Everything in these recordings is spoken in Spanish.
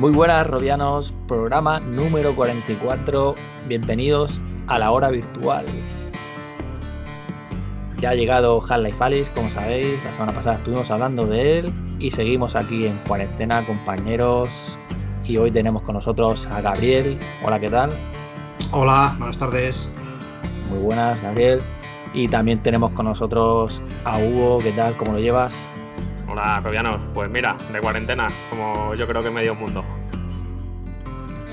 Muy buenas, Robianos, programa número 44. Bienvenidos a la hora virtual. Ya ha llegado Half-Life Alice, como sabéis, la semana pasada estuvimos hablando de él y seguimos aquí en cuarentena, compañeros. Y hoy tenemos con nosotros a Gabriel. Hola, ¿qué tal? Hola, buenas tardes. Muy buenas, Gabriel. Y también tenemos con nosotros a Hugo. ¿Qué tal? ¿Cómo lo llevas? Hola, Robianos. Pues mira, de cuarentena, como yo creo que medio mundo.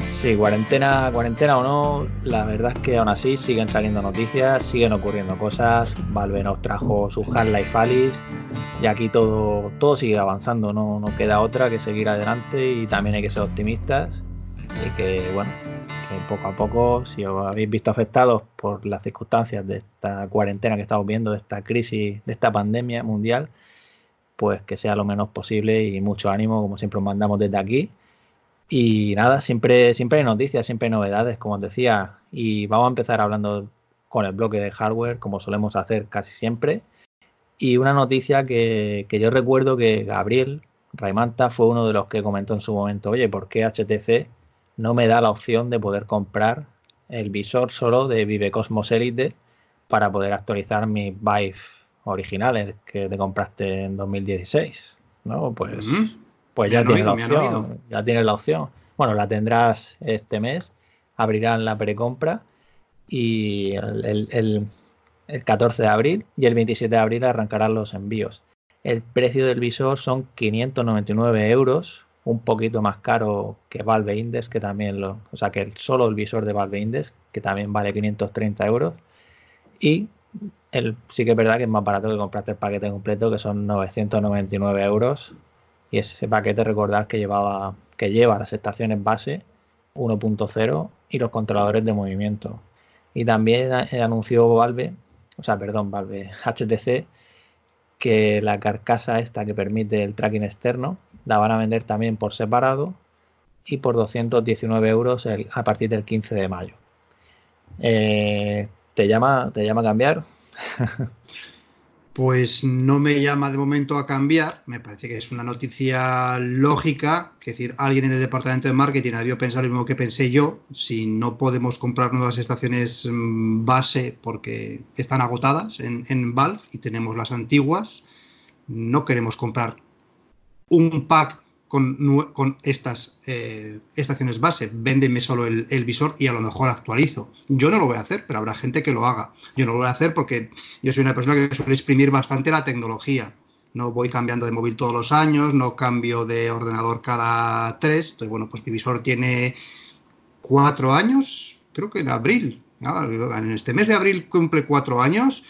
Sí, cuarentena, cuarentena o no, la verdad es que aún así siguen saliendo noticias, siguen ocurriendo cosas. Valve nos trajo su Half-Life Alice y aquí todo, todo sigue avanzando, no, no queda otra que seguir adelante y también hay que ser optimistas y que, bueno, que poco a poco, si os habéis visto afectados por las circunstancias de esta cuarentena que estamos viendo, de esta crisis, de esta pandemia mundial, pues que sea lo menos posible y mucho ánimo, como siempre os mandamos desde aquí. Y nada, siempre, siempre hay noticias, siempre hay novedades, como os decía, y vamos a empezar hablando con el bloque de hardware, como solemos hacer casi siempre. Y una noticia que, que yo recuerdo que Gabriel Raimanta fue uno de los que comentó en su momento, oye, ¿por qué HTC no me da la opción de poder comprar el visor solo de Vive Cosmos Elite para poder actualizar mi Vive originales que te compraste en 2016, ¿no? Pues, pues ya tienes la opción, ya tienes la opción. Bueno, la tendrás este mes, abrirán la precompra y el, el, el 14 de abril y el 27 de abril arrancarán los envíos. El precio del visor son 599 euros, un poquito más caro que Valve Index, que también lo, o sea, que solo el visor de Valve Index, que también vale 530 euros. Y sí que es verdad que es más barato que comprarte el paquete completo, que son 999 euros. Y ese paquete, recordar que llevaba que lleva las estaciones base 1.0 y los controladores de movimiento. Y también anunció Valve, o sea, perdón, Valve, HTC, que la carcasa esta que permite el tracking externo la van a vender también por separado y por 219 euros a partir del 15 de mayo. Eh, ¿te, llama, ¿Te llama a cambiar? Pues no me llama de momento a cambiar, me parece que es una noticia lógica, que decir, alguien en el departamento de marketing ha debido pensar lo mismo que pensé yo, si no podemos comprar nuevas estaciones mm, base porque están agotadas en, en Valve y tenemos las antiguas, no queremos comprar un pack con, estas eh, estaciones base. Véndeme solo el, visor y a lo mejor actualizo. Yo no lo voy a hacer, pero habrá gente que lo haga. Yo no lo voy a hacer porque yo soy una persona que suele exprimir bastante la tecnología. No voy cambiando de móvil todos los años, no cambio de ordenador cada tres. Entonces, bueno, pues mi visor tiene cuatro años, creo que en abril. En este mes de abril cumple cuatro años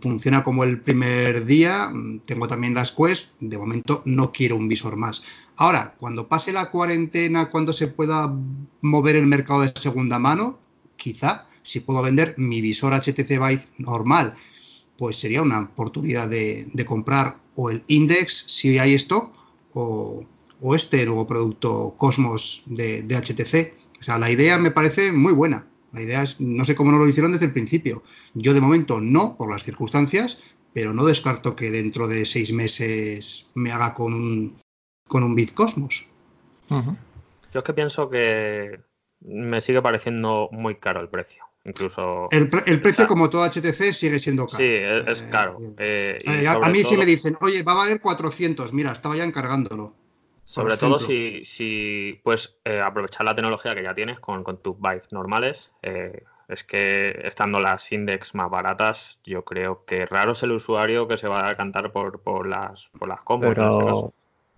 funciona como el primer día, tengo también las Quest, de momento no quiero un visor más. Ahora, cuando pase la cuarentena, cuando se pueda mover el mercado de segunda mano, quizá si puedo vender mi visor HTC Vive normal, pues sería una oportunidad de, comprar o el Index si hay stock o, este nuevo producto Cosmos de, de HTC. O sea, la idea me parece muy buena. La idea es, no sé cómo no lo hicieron desde el principio. Yo de momento no, por las circunstancias, pero no descarto que dentro de seis meses me haga con un, con un Bitcosmos. Yo es que pienso que me sigue pareciendo muy caro el precio. Incluso. El, precio, como todo HTC, sigue siendo caro. Sí, es, eh, caro. Eh, eh, a, mí sí me dicen, oye, va a valer 400. Mira, estaba ya encargándolo. Sobre todo si, si puedes eh, aprovechar la tecnología que ya tienes con, tus Vive normales. Eh, es que estando las index más baratas, yo creo que raro es el usuario que se va a cantar por, por las, por las combos pero, este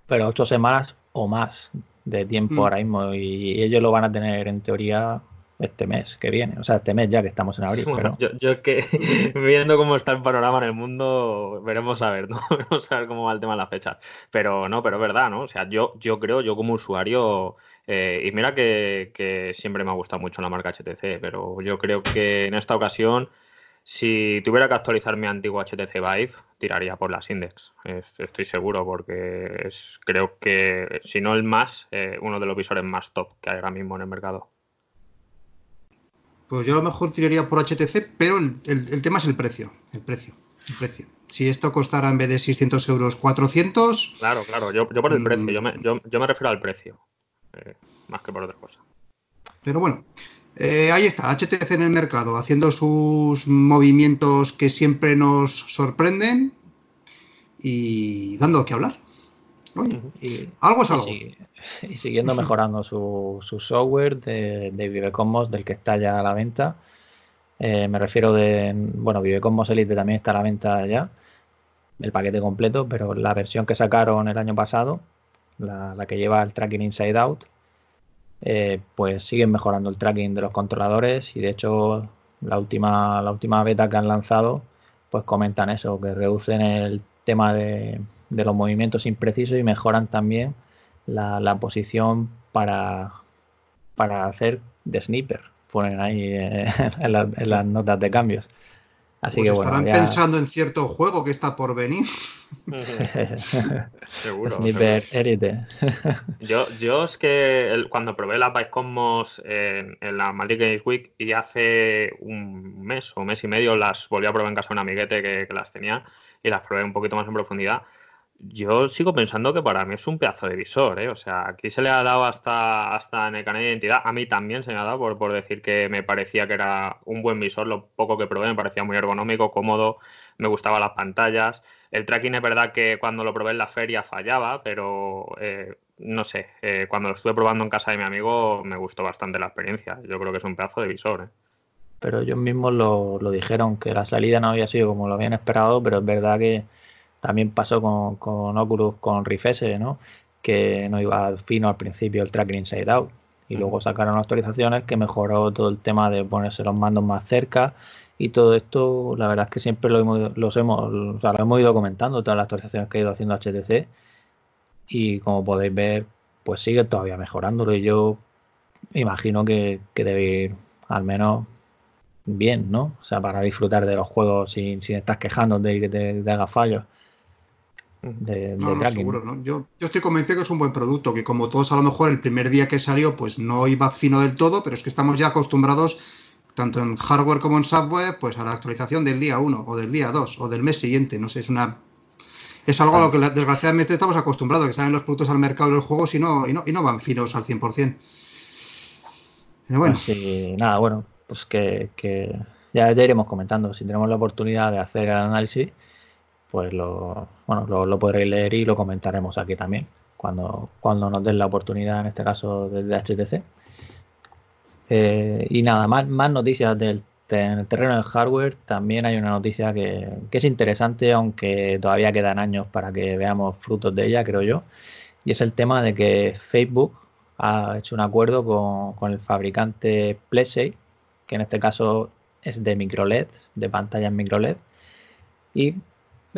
Pero ocho semanas o más de tiempo mm. ahora mismo y ellos lo van a tener en teoría este mes que viene, o sea, este mes ya que estamos en abril. yo, yo, que viendo cómo está el panorama en el mundo, veremos a ver, ¿no? Veremos a ver cómo va el tema de la fecha. Pero no, pero es verdad, ¿no? O sea, yo, yo creo, yo como usuario, eh, y mira que, que, siempre me ha gustado mucho la marca HTC, pero yo creo que en esta ocasión, si tuviera que actualizar mi antiguo HTC Vive, tiraría por las Index. estoy seguro, porque es, creo que, si no el más, eh, uno de los visores más top que hay ahora mismo en el mercado. Pues yo a lo mejor tiraría por HTC, pero el, tema es el precio. El precio. El precio. Si esto costara en vez de 600 euros 400. Claro, claro, yo, por el precio, yo me, yo, me refiero al precio. más que por otra cosa. Pero bueno, eh, ahí está, HTC en el mercado, haciendo sus movimientos que siempre nos sorprenden y dando que hablar. Oye, algo es algo. Y, siguiendo mejorando su, software de, de Vivecosmos, del que está ya a la venta. Eh, me refiero de, bueno, Vivecosmos Elite también está a la venta ya, el paquete completo, pero la versión que sacaron el año pasado, la, la que lleva el tracking Inside Out, eh, pues siguen mejorando el tracking de los controladores y de hecho la última, la última beta que han lanzado pues comentan eso, que reducen el tema de, los movimientos imprecisos y mejoran también la, posición para, para hacer de sniper, ponen ahí eh, en las notas de cambios. Así pues que estarán pensando en cierto juego que está por venir. seguro. Sniper yo, yo es que cuando probé las Vice Cosmos en, la Magic Games Week y hace un mes o mes y medio las volví a probar en casa de un amiguete que las tenía y las probé un poquito más en profundidad yo sigo pensando que para mí es un pedazo de visor, ¿eh? O sea, aquí se le ha dado hasta, hasta en el canal de identidad. A mí también se me ha dado por, por decir que me parecía que era un buen visor. Lo poco que probé me parecía muy ergonómico, cómodo, me gustaban las pantallas. El tracking es verdad que cuando lo probé en la feria fallaba, pero eh, no sé, eh, cuando lo estuve probando en casa de mi amigo me gustó bastante la experiencia. Yo creo que es un pedazo de visor, ¿eh? Pero ellos mismos lo, lo dijeron, que la salida no había sido como lo habían esperado, pero es verdad que también pasó con, con Oculus, con Rifese, ¿no? que no iba fino al principio el tracking inside out. Y luego sacaron actualizaciones que mejoró todo el tema de ponerse los mandos más cerca. Y todo esto, la verdad es que siempre lo hemos, los hemos, o sea, lo hemos ido comentando, todas las actualizaciones que ha ido haciendo HTC. Y como podéis ver, pues sigue todavía mejorándolo. Y yo imagino que, que debe ir al menos bien, ¿no? O sea, para disfrutar de los juegos sin, sin estar quejando de que te haga fallos de, Seguro, Yo, estoy convencido que es un buen producto, que como todos a lo mejor el primer día que salió pues no iba fino del todo, pero es que estamos ya acostumbrados tanto en hardware como en software, pues a la actualización del día 1 o del día 2 o del mes siguiente, no sé, es una es algo a lo que desgraciadamente estamos acostumbrados, que salen los productos al mercado de los juegos y no, y no, y no van finos al 100%. Pero bueno. Pues nada, bueno, pues que, ya, ya, iremos comentando. Si tenemos la oportunidad de hacer el análisis, pues lo, bueno, lo, podréis leer y lo comentaremos aquí también, cuando, cuando nos den la oportunidad, en este caso desde HTC. Eh, y nada, más, más noticias del el terreno del hardware. También hay una noticia que, es interesante, aunque todavía quedan años para que veamos frutos de ella, creo yo. Y es el tema de que Facebook ha hecho un acuerdo con, con el fabricante PlayStation, que en este caso es de microLED, de pantallas microLED. Y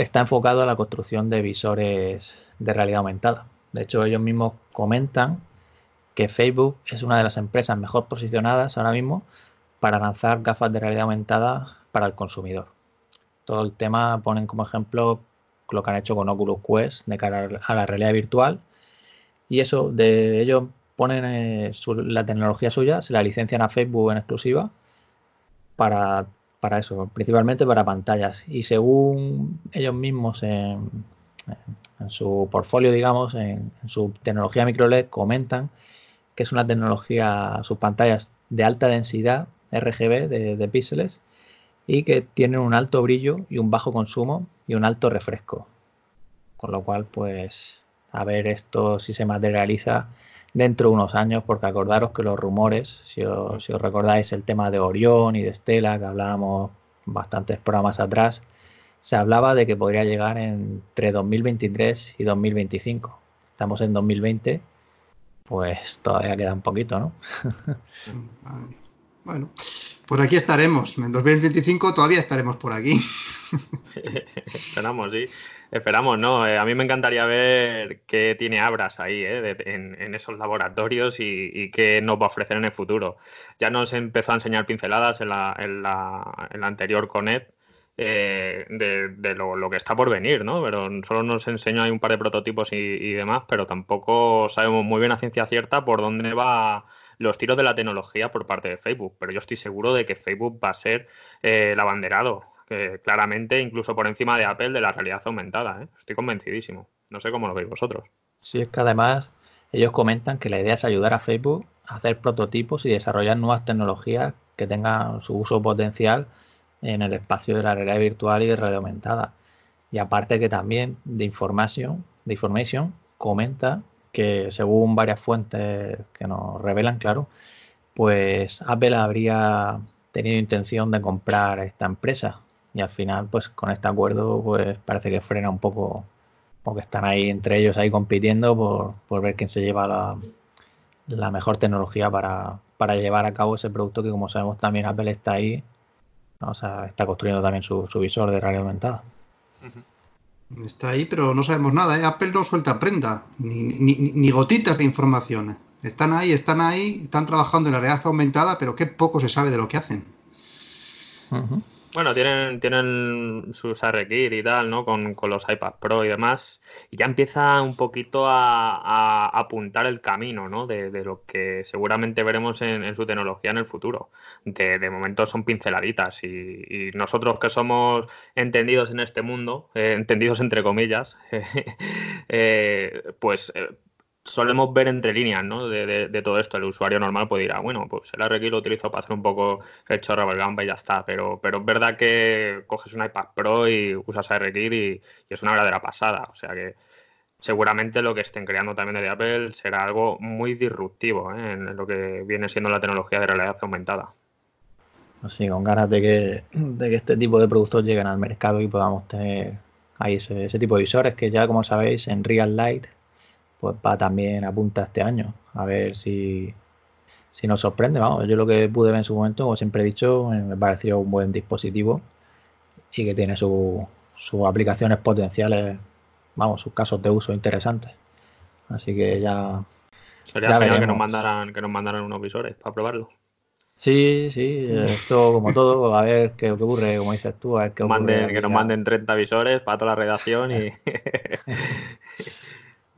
está enfocado a la construcción de visores de realidad aumentada. De hecho, ellos mismos comentan que Facebook es una de las empresas mejor posicionadas ahora mismo para lanzar gafas de realidad aumentada para el consumidor. Todo el tema ponen como ejemplo lo que han hecho con Oculus Quest de cara a la realidad virtual. Y eso, de ellos ponen eh, la tecnología suya, se la licencian a Facebook en exclusiva para para eso, principalmente para pantallas. Y según ellos mismos en, su portfolio, digamos, en, su tecnología microLED, comentan que es una tecnología, sus pantallas de alta densidad RGB de, píxeles y que tienen un alto brillo y un bajo consumo y un alto refresco. Con lo cual, pues, a ver esto si se materializa dentro de unos años, porque acordaros que los rumores, si os, recordáis el tema de Orión y de Estela, que hablábamos bastantes programas atrás, se hablaba de que podría llegar entre 2023 y 2025. Estamos en 2020, pues todavía queda un poquito, ¿no? bueno, por aquí estaremos. En 2025 todavía estaremos por aquí. Esperamos, sí. Esperamos, ¿no? Eh, a mí me encantaría ver qué tiene Abras ahí, eh, en, esos laboratorios y, qué nos va a ofrecer en el futuro. Ya nos empezó a enseñar pinceladas en la, en la, en la anterior Conet eh, de, lo, que está por venir, ¿no? Pero solo nos enseñó ahí un par de prototipos y, demás, pero tampoco sabemos muy bien a ciencia cierta por dónde va los tiros de la tecnología por parte de Facebook. Pero yo estoy seguro de que Facebook va a ser el abanderado claramente incluso por encima de Apple de la realidad aumentada. ¿eh? Estoy convencidísimo. No sé cómo lo veis vosotros. Sí, es que además ellos comentan que la idea es ayudar a Facebook a hacer prototipos y desarrollar nuevas tecnologías que tengan su uso potencial en el espacio de la realidad virtual y de realidad aumentada. Y aparte que también de información, de information comenta que según varias fuentes que nos revelan, claro, pues Apple habría tenido intención de comprar esta empresa y al final pues con este acuerdo pues parece que frena un poco porque están ahí entre ellos ahí compitiendo por, ver quién se lleva la, mejor tecnología para, llevar a cabo ese producto que como sabemos también Apple está ahí o sea, está construyendo también su, visor de realidad aumentada. Está ahí, pero no sabemos nada. ¿eh? Apple no suelta prenda, ni, gotitas de información. Están ahí, están ahí, están trabajando en la realidad aumentada, pero qué poco se sabe de lo que hacen. Bueno, tienen, tienen sus ARKit y tal, ¿no? Con, los iPad Pro y demás. Y ya empieza un poquito a, apuntar el camino, ¿no? De, lo que seguramente veremos en, su tecnología en el futuro. De, momento son pinceladitas. Y, nosotros que somos entendidos en este mundo, eh, entendidos entre comillas, eh, pues eh, solemos ver entre líneas ¿no? de, todo esto. El usuario normal puede ir, ah, bueno, pues el RX lo utilizo para hacer un poco el chorro gamba y ya está. Pero, pero es verdad que coges un iPad Pro y usas ARKit y, es una verdadera pasada. O sea que seguramente lo que estén creando también de Apple será algo muy disruptivo ¿eh? en lo que viene siendo la tecnología de realidad aumentada. Así, con ganas de que, de que este tipo de productos lleguen al mercado y podamos tener ahí ese tipo de visores que ya, como sabéis, en Real Light pues va también apunta este año. A ver si, si nos sorprende. Vamos, yo lo que pude ver en su momento, como siempre he dicho, me pareció un buen dispositivo y que tiene sus aplicaciones potenciales, vamos, sus casos de uso interesantes. Así que ya. Sería genial que nos mandaran, que nos mandaran unos visores para probarlo. Sí, sí, esto como todo, a ver qué, ocurre, como dices tú, a ver qué ocurre. que nos manden 30 visores para toda la redacción y.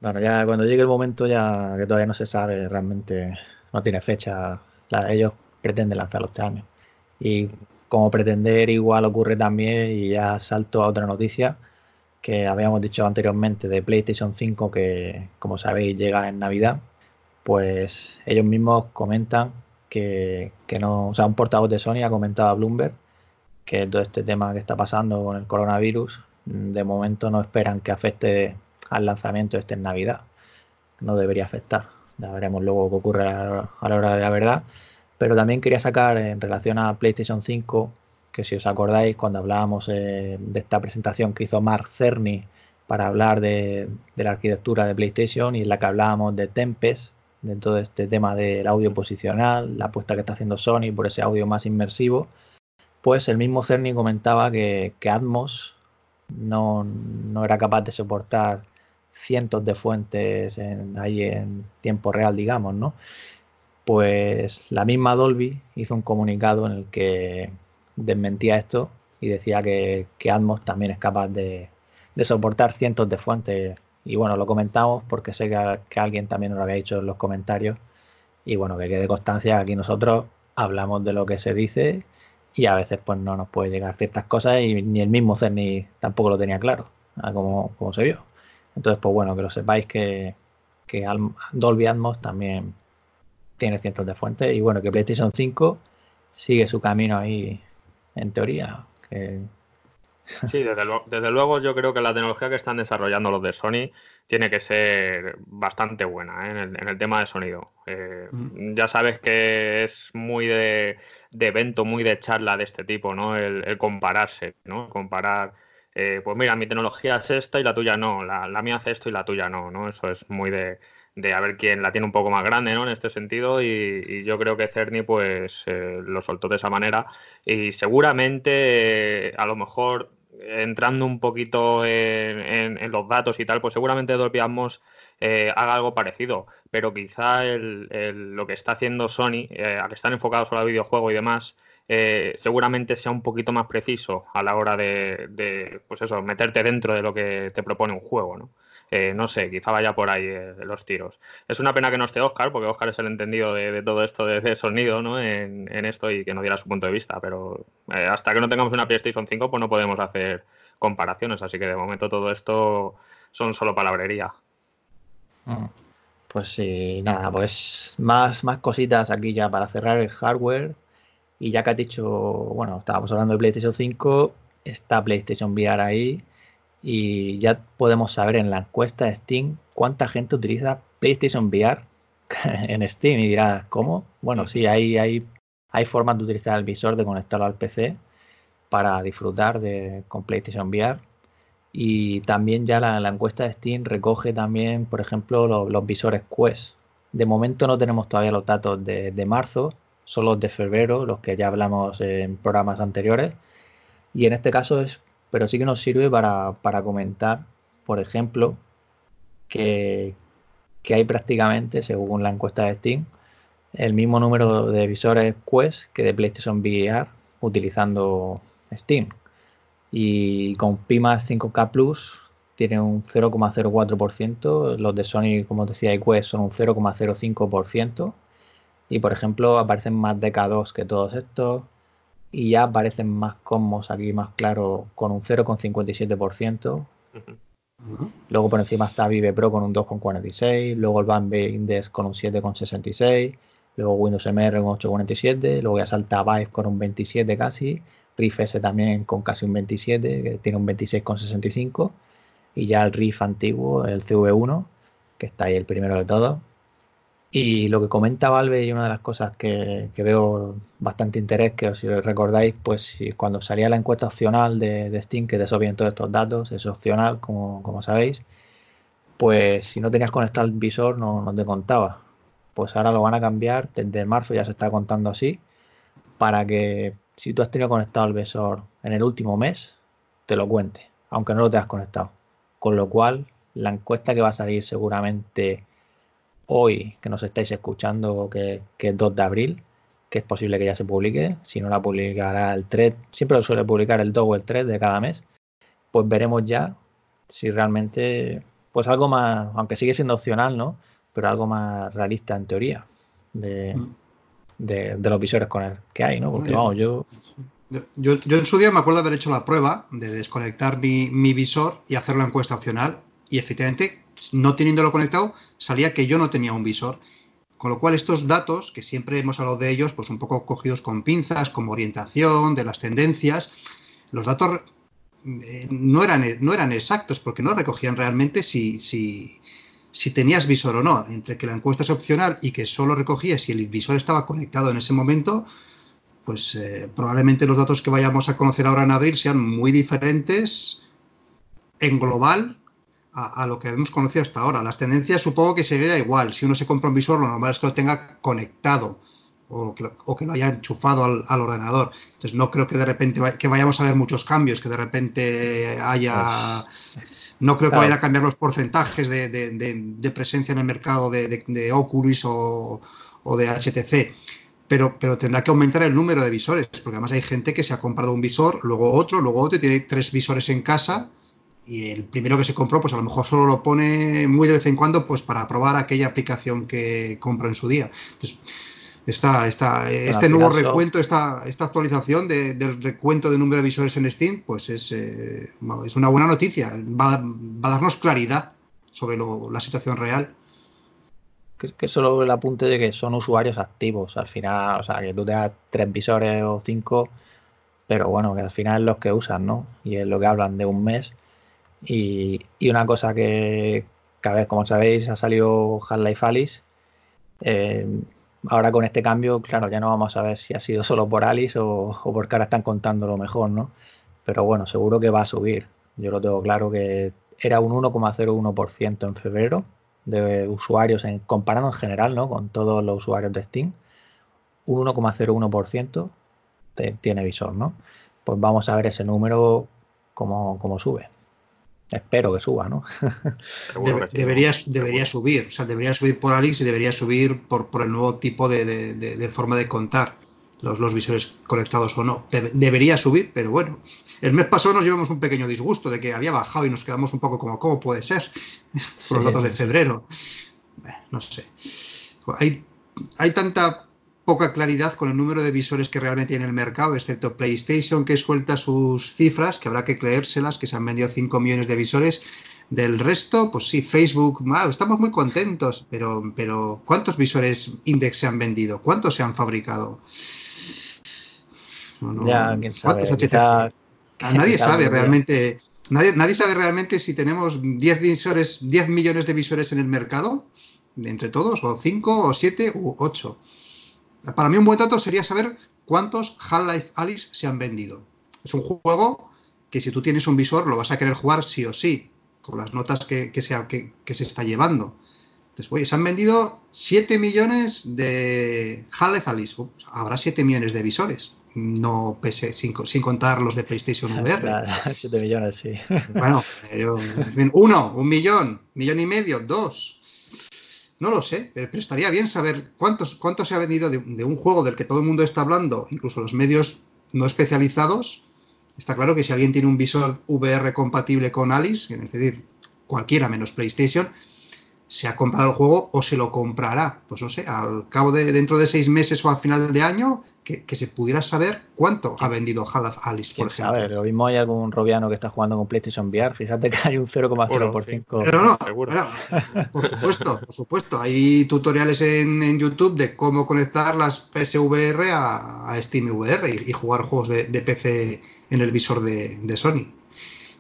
Bueno, ya cuando llegue el momento ya que todavía no se sabe realmente, no tiene fecha, ellos pretenden lanzarlo este año. Y como pretender igual ocurre también, y ya salto a otra noticia que habíamos dicho anteriormente de PlayStation 5 que como sabéis llega en Navidad, pues ellos mismos comentan que, que no, o sea, un portavoz de Sony ha comentado a Bloomberg que todo este tema que está pasando con el coronavirus, de momento no esperan que afecte al lanzamiento este en Navidad. No debería afectar. Ya veremos luego qué ocurre a la hora de la verdad. Pero también quería sacar en relación a PlayStation 5, que si os acordáis, cuando hablábamos eh, de esta presentación que hizo Mark Cerny para hablar de, la arquitectura de PlayStation y en la que hablábamos de Tempest, de todo este tema del audio posicional, la apuesta que está haciendo Sony por ese audio más inmersivo, pues el mismo Cerny comentaba que, Atmos no, no, era capaz de soportar cientos de fuentes ahí en tiempo real, digamos, ¿no? Pues la misma Dolby hizo un comunicado en el que desmentía esto y decía que, Atmos también es capaz de, soportar cientos de fuentes. Y bueno, lo comentamos porque sé que, alguien también nos lo había dicho en los comentarios. Y bueno, que quede constancia, aquí nosotros hablamos de lo que se dice y a veces pues no nos puede llegar ciertas cosas y ni el mismo Cerny tampoco lo tenía claro, como se vio. Entonces, pues bueno, que lo sepáis que, que Dolby Atmos también tiene cientos de fuentes y bueno, que PlayStation 5 sigue su camino ahí, en teoría. Sí, desde, luego yo creo que la tecnología que están desarrollando los de Sony tiene que ser bastante buena ¿eh? en, el, tema de sonido. Eh, mm. Ya sabes que es muy de, evento, muy de charla de este tipo, ¿no? El, el compararse, ¿no? Comparar eh, pues mira, mi tecnología es esta y la tuya no, la, mía hace esto y la tuya no, ¿no? Eso es muy de, a ver quién la tiene un poco más grande, ¿no? En este sentido y, yo creo que Cerny pues eh, lo soltó de esa manera y seguramente eh, a lo mejor entrando un poquito en, los datos y tal, pues seguramente Dolby Atmos haga algo parecido, pero quizá lo que está haciendo Sony, a que están enfocados solo al videojuego y demás, eh, seguramente sea un poquito más preciso a la hora de, pues eso, meterte dentro de lo que te propone un juego, ¿no? Eh, no sé, quizá vaya por ahí eh, los tiros. Es una pena que no esté Oscar, porque Oscar es el entendido de, todo esto de, sonido ¿no? En, esto y que no diera su punto de vista, pero hasta que no tengamos una PlayStation 5 pues no podemos hacer comparaciones, así que de momento todo esto son solo palabrería. Mm. Pues sí, nada, pues más, más cositas aquí ya para cerrar el hardware. Y ya que has dicho, bueno, estábamos hablando de PlayStation 5, está PlayStation VR ahí. Y ya podemos saber en la encuesta de Steam cuánta gente utiliza PlayStation VR en Steam. Y dirás, ¿cómo? Bueno, sí, hay, hay, hay formas de utilizar el visor, de conectarlo al PC para disfrutar de, con PlayStation VR. Y también ya la, encuesta de Steam recoge también, por ejemplo, los, visores Quest. De momento no tenemos todavía los datos de, marzo, son los de febrero, los que ya hablamos en programas anteriores. Y en este caso es, pero sí que nos sirve para, comentar, por ejemplo, que, que hay prácticamente, según la encuesta de Steam, el mismo número de visores Quest que de PlayStation VR utilizando Steam y con Pi más 5K Plus tiene un 0,04%, los de Sony, como decía, Quest son un 0,05%, y por ejemplo aparecen más DK2 que todos estos, y ya aparecen más Cosmos aquí más claro con un 0,57%. Luego por encima está Vive Pro con un 2,46, luego el Bambi Index con un 7,66, luego Windows MR con 8,47, luego ya salta Vive con un 27 casi, Riff S también con casi un 27, que tiene un 26,65. Y ya el Riff antiguo, el CV1, que está ahí el primero de todos. Y lo que comenta Valve y una de las cosas que, veo bastante interés, que si recordáis, pues cuando salía la encuesta opcional de, Steam, que te todos estos datos, es opcional, como, como, sabéis, pues si no tenías conectado el visor no, no te contaba. Pues ahora lo van a cambiar, desde marzo ya se está contando así, para que si tú has tenido conectado el visor en el último mes, te lo cuente, aunque no lo tengas conectado. Con lo cual, la encuesta que va a salir seguramente hoy, que nos estáis escuchando, que, es 2 de abril, que es posible que ya se publique, si no la publicará el 3, siempre lo suele publicar el 2 o el 3 de cada mes, pues veremos ya si realmente, pues algo más, aunque sigue siendo opcional, ¿no? Pero algo más realista en teoría. De, mm de, los visores con el que hay, ¿no? Porque vamos, yo... yo... Yo, en su día me acuerdo haber hecho la prueba de desconectar mi, visor y hacer la encuesta opcional y efectivamente, no teniéndolo conectado, salía que yo no tenía un visor. Con lo cual estos datos, que siempre hemos hablado de ellos, pues un poco cogidos con pinzas, como orientación, de las tendencias, los datos eh, no, eran, no eran exactos porque no recogían realmente si, si, si tenías visor o no, entre que la encuesta es opcional y que solo recogía si el visor estaba conectado en ese momento, pues eh, probablemente los datos que vayamos a conocer ahora en abril sean muy diferentes en global a, lo que hemos conocido hasta ahora. Las tendencias supongo que sería igual. Si uno se compra un visor, lo normal es que lo tenga conectado o que, lo haya enchufado al, ordenador. Entonces no creo que de repente que vayamos a ver muchos cambios, que de repente haya... No creo que vayan a cambiar los porcentajes de, presencia en el mercado de, Oculus o, de HTC. Pero, pero, tendrá que aumentar el número de visores, porque además hay gente que se ha comprado un visor, luego otro, luego otro, y tiene tres visores en casa, y el primero que se compró, pues a lo mejor solo lo pone muy de vez en cuando, pues para probar aquella aplicación que compró en su día. Entonces, Está, está, este nuevo recuento, esta, esta actualización del recuento de número de visores en Steam, pues es, eh, es una buena noticia. Va, a darnos claridad sobre la situación real. Que, que solo el apunte de que son usuarios activos. Al final, o sea, que tú te das tres visores o cinco, pero bueno, que al final es los que usan, ¿no? Y es lo que hablan de un mes. Y, una cosa que, a ver, como sabéis, ha salido Half-Life Alice. Eh, Ahora con este cambio, claro, ya no vamos a ver si ha sido solo por Alice o, o porque ahora están contando lo mejor, ¿no? Pero bueno, seguro que va a subir. Yo lo tengo claro que era un 1,01% en febrero de usuarios, en, comparado en general, ¿no? Con todos los usuarios de Steam. Un 1,01% tiene visor, ¿no? Pues vamos a ver ese número cómo, cómo sube. Espero que suba, ¿no? debería, debería subir, o sea, debería subir por Alix y debería subir por, por el nuevo tipo de, forma de contar los, los, visores conectados o no. debería subir, pero bueno, el mes pasado nos llevamos un pequeño disgusto de que había bajado y nos quedamos un poco como, ¿cómo puede ser? por los datos de febrero. no sé. Hay, hay tanta poca claridad con el número de visores que realmente tiene el mercado, excepto PlayStation, que suelta sus cifras, que habrá que creérselas, que se han vendido 5 millones de visores. Del resto, pues sí, Facebook, estamos muy contentos, pero, pero ¿cuántos visores Index se han vendido? ¿Cuántos se han fabricado? ya, quién sabe. nadie sabe realmente. Nadie, nadie sabe realmente si tenemos 10 visores, 10 millones de visores en el mercado, entre todos, o 5, o 7, u 8. Para mí un buen dato sería saber cuántos Half-Life Alice se han vendido. Es un juego que si tú tienes un visor lo vas a querer jugar sí o sí, con las notas que, que, que, se está llevando. Entonces, oye, se han vendido 7 millones de Half-Life Alice. habrá 7 millones de visores no pese, sin, sin, contar los de PlayStation VR. 7 millones, sí. Bueno, uno, un millón, millón y medio, dos. No lo sé, pero, estaría bien saber cuántos, cuánto se ha vendido de, un juego del que todo el mundo está hablando, incluso los medios no especializados. Está claro que si alguien tiene un visor VR compatible con Alice, es decir, cualquiera menos PlayStation, se ha comprado el juego o se lo comprará. Pues no sé, al cabo de dentro de seis meses o al final de año, que, se pudiera saber cuánto ha vendido Half Alice, por ejemplo. A ver, lo mismo hay algún robiano que está jugando con PlayStation VR, fíjate que hay un 0,0%. Pero no, por supuesto, por supuesto. Hay tutoriales en, YouTube de cómo conectar las PSVR a, a SteamVR y, y, jugar juegos de, PC en el visor de, Sony.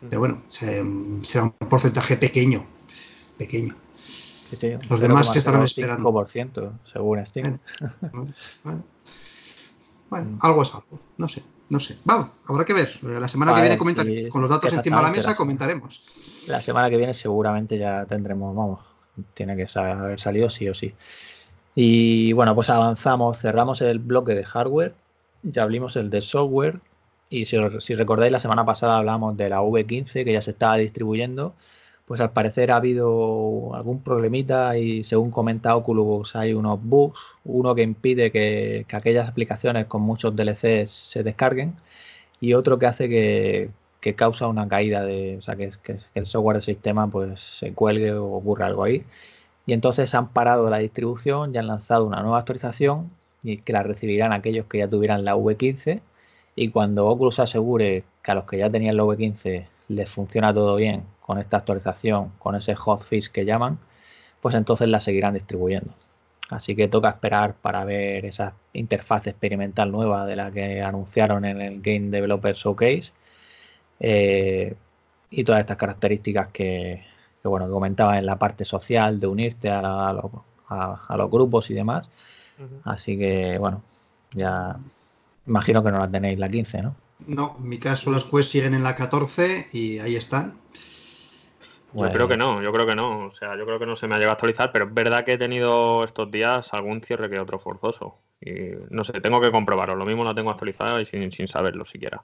Pero bueno, será un porcentaje pequeño, pequeño. Los demás se estarán esperando. 5% según Steam. bueno. Bueno, mm. algo es algo. No sé, no sé. Vamos, habrá que ver. La semana que viene comentaremos. Con los datos encima de la mesa comentaremos. La semana que viene seguramente ya tendremos, vamos, tiene que haber salido sí o sí. Y bueno, pues avanzamos, cerramos el bloque de hardware, ya abrimos el de software. Y si, si recordáis, la semana pasada hablamos de la V15 que ya se estaba distribuyendo pues al parecer ha habido algún problemita y según comenta Oculus hay unos bugs, uno que impide que, aquellas aplicaciones con muchos DLCs se descarguen y otro que hace que, causa una caída de, o sea, que, el software del sistema pues se cuelgue o ocurra algo ahí. Y entonces han parado la distribución y han lanzado una nueva actualización y que la recibirán aquellos que ya tuvieran la V15 y cuando Oculus asegure que a los que ya tenían la V15 les funciona todo bien con esta actualización, con ese hotfix que llaman, pues entonces la seguirán distribuyendo. Así que toca esperar para ver esa interfaz experimental nueva de la que anunciaron en el Game Developer Showcase eh, y todas estas características que, bueno, comentaba en la parte social de unirte a, los grupos y demás. Así que bueno, ya imagino que no la tenéis la 15, ¿no? No, en mi caso las Quest siguen en la 14 y ahí están. Yo creo que no, yo creo que no. O sea, yo creo que no se me ha llegado a actualizar, pero es verdad que he tenido estos días algún cierre que otro forzoso. Y no sé, tengo que comprobarlo. Lo mismo lo tengo actualizado y sin, saberlo siquiera.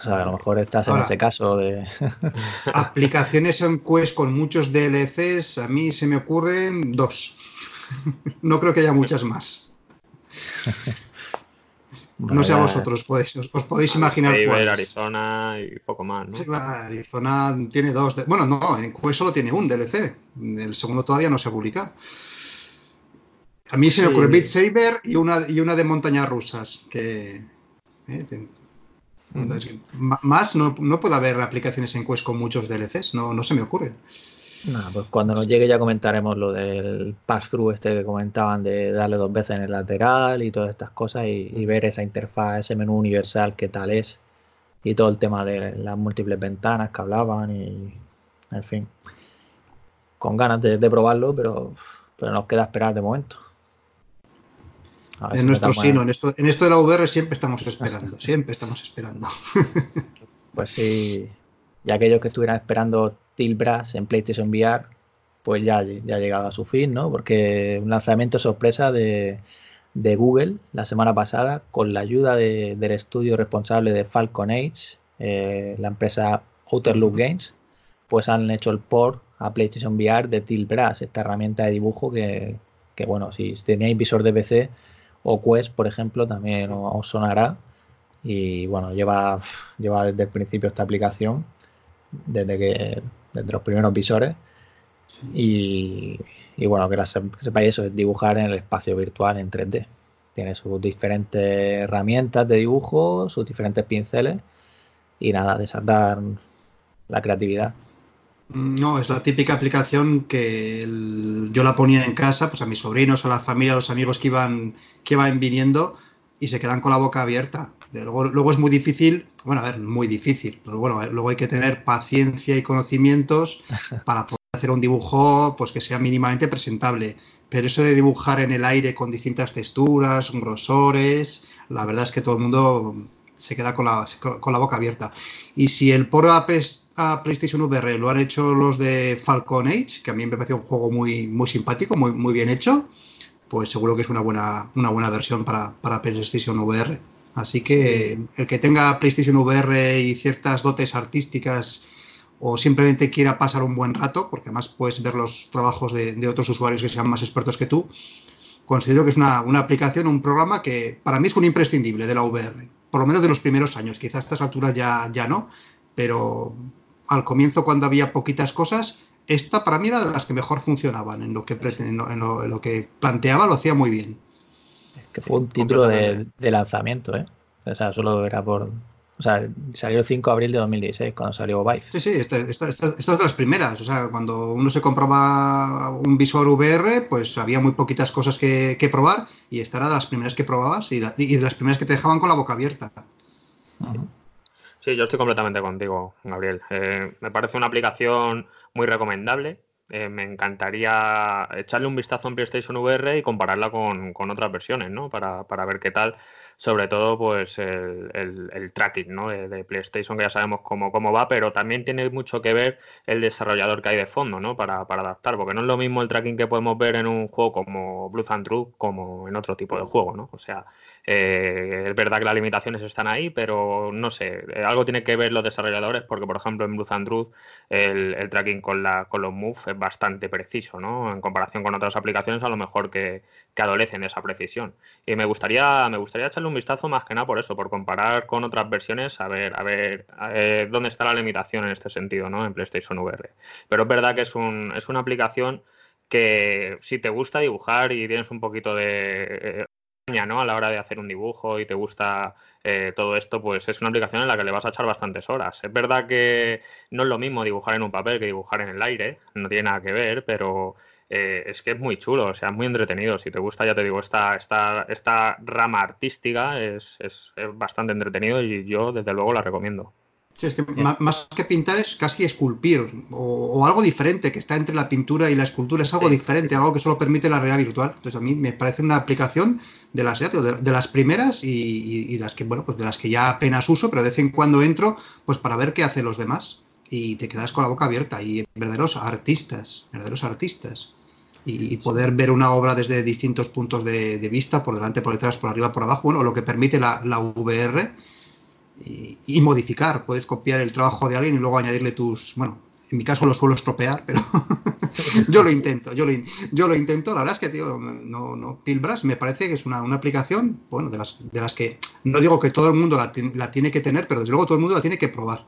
O sea, a lo mejor estás en ese caso de. aplicaciones en Quest con muchos DLCs, a mí se me ocurren dos. no creo que haya muchas más. No sé a vosotros, podéis, os, podéis imaginar cuáles. Arizona y poco más, ¿no? Arizona tiene dos. bueno, no, en Quest solo tiene un DLC. El segundo todavía no se ha publicado. A mí se me ocurre Beat Saber y una, y una de montañas rusas. Que. Eh, más no, no, puede haber aplicaciones en Quest con muchos DLCs, no, no se me ocurre. Nada, pues cuando nos llegue ya comentaremos lo del pass-through este que comentaban de darle dos veces en el lateral y todas estas cosas y, ver esa interfaz, ese menú universal que tal es y todo el tema de las múltiples ventanas que hablaban y en fin, con ganas de, probarlo, pero, pero nos queda esperar de momento. En nuestro sino, en esto, en esto de la VR siempre estamos esperando, siempre estamos esperando. Pues sí, y aquellos que estuvieran esperando Tilbras en PlayStation VR, pues ya, ya ha llegado a su fin, ¿no? Porque un lanzamiento sorpresa de, Google la semana pasada con la ayuda del estudio responsable de Falcon Age, eh, la empresa Outer Loop Games, pues han hecho el port a PlayStation VR de Tilbras, esta herramienta de dibujo que, bueno, si tenéis visor de PC o Quest, por ejemplo, también os sonará. Y bueno, lleva, lleva desde el principio esta aplicación, desde que desde los primeros visores. Y, bueno, que, la, sepáis eso, es dibujar en el espacio virtual en 3D. Tiene sus diferentes herramientas de dibujo, sus diferentes pinceles y nada, desatar la creatividad. No, es la típica aplicación que yo la ponía en casa, pues a mis sobrinos, a la familia, a los amigos que iban, que iban viniendo y se quedan con la boca abierta. Luego, luego es muy difícil, bueno, a ver, muy difícil, pero bueno, luego hay que tener paciencia y conocimientos para poder hacer un dibujo pues que sea mínimamente presentable. Pero eso de dibujar en el aire con distintas texturas, grosores, la verdad es que todo el mundo se queda con la, con la boca abierta. Y si el poro a, a, PlayStation VR lo han hecho los de Falcon Age, que a mí me parece un juego muy, muy simpático, muy, muy bien hecho, pues seguro que es una buena, una buena versión para, para PlayStation VR. Así que el que tenga PlayStation VR y ciertas dotes artísticas o simplemente quiera pasar un buen rato, porque además puedes ver los trabajos de, de otros usuarios que sean más expertos que tú, considero que es una, una, aplicación, un programa que para mí es un imprescindible de la VR por lo menos de los primeros años. Quizás a estas alturas ya, ya no, pero al comienzo cuando había poquitas cosas, esta para mí era de las que mejor funcionaban en lo que, en lo, que planteaba, lo hacía muy bien. Que fue un título de, lanzamiento, ¿eh? O sea, solo era por, o sea, salió el 5 de abril de 2016, cuando salió Vive. Sí, sí, esta, es de las primeras. O sea, cuando uno se compraba un visor VR, pues había muy poquitas cosas que, probar y esta era de las primeras que probabas y, de las primeras que te dejaban con la boca abierta. Sí, yo estoy completamente contigo, Gabriel. Eh, me parece una aplicación muy recomendable. Eh, me encantaría echarle un vistazo en PlayStation VR y compararla con, otras versiones, ¿no? Para, para ver qué tal sobre todo pues el, tracking ¿no? de, PlayStation, que ya sabemos cómo, cómo va, pero también tiene mucho que ver el desarrollador que hay de fondo ¿no? para, para adaptar, porque no es lo mismo el tracking que podemos ver en un juego como Blue and True como en otro tipo de juego, ¿no? O sea, eh, es verdad que las limitaciones están ahí, pero no sé, eh, algo tiene que ver los desarrolladores, porque por ejemplo en Blue and Truth el, tracking con, la, con los moves es bastante preciso, ¿no? En comparación con otras aplicaciones a lo mejor que, que adolecen de esa precisión. Y me gustaría, me gustaría echarle un vistazo más que nada por eso, por comparar con otras versiones, a ver, a ver, dónde está la limitación en este sentido, ¿no? En PlayStation VR. Pero es verdad que es, un, es una aplicación que si te gusta dibujar y tienes un poquito de eh, ¿no? a la hora de hacer un dibujo y te gusta eh, todo esto, pues es una aplicación en la que le vas a echar bastantes horas. Es verdad que no es lo mismo dibujar en un papel que dibujar en el aire, no tiene nada que ver, pero eh, es que es muy chulo, o sea, es muy entretenido. Si te gusta, ya te digo, esta, esta, esta rama artística es, bastante entretenido y yo desde luego la recomiendo. Sí, es que más, que pintar es casi esculpir o, algo diferente que está entre la pintura y la escultura, es algo diferente, algo que solo permite la realidad virtual. Entonces a mí me parece una aplicación de las, de, las primeras y, las que, bueno, pues de las que ya apenas uso, pero de vez en cuando entro pues para ver qué hacen los demás y te quedas con la boca abierta. Y verdaderos artistas, verdaderos artistas. Y poder ver una obra desde distintos puntos de, vista, por delante, por detrás, por arriba, por abajo, bueno, lo que permite la, la VR y, modificar. Puedes copiar el trabajo de alguien y luego añadirle tus, bueno, en mi caso lo suelo estropear, pero yo lo intento, yo lo, yo lo intento. La verdad es que, tío, no, no, Tilbras me parece que es una, una, aplicación, bueno, de las, de las que no digo que todo el mundo la, la, tiene que tener, pero desde luego todo el mundo la tiene que probar.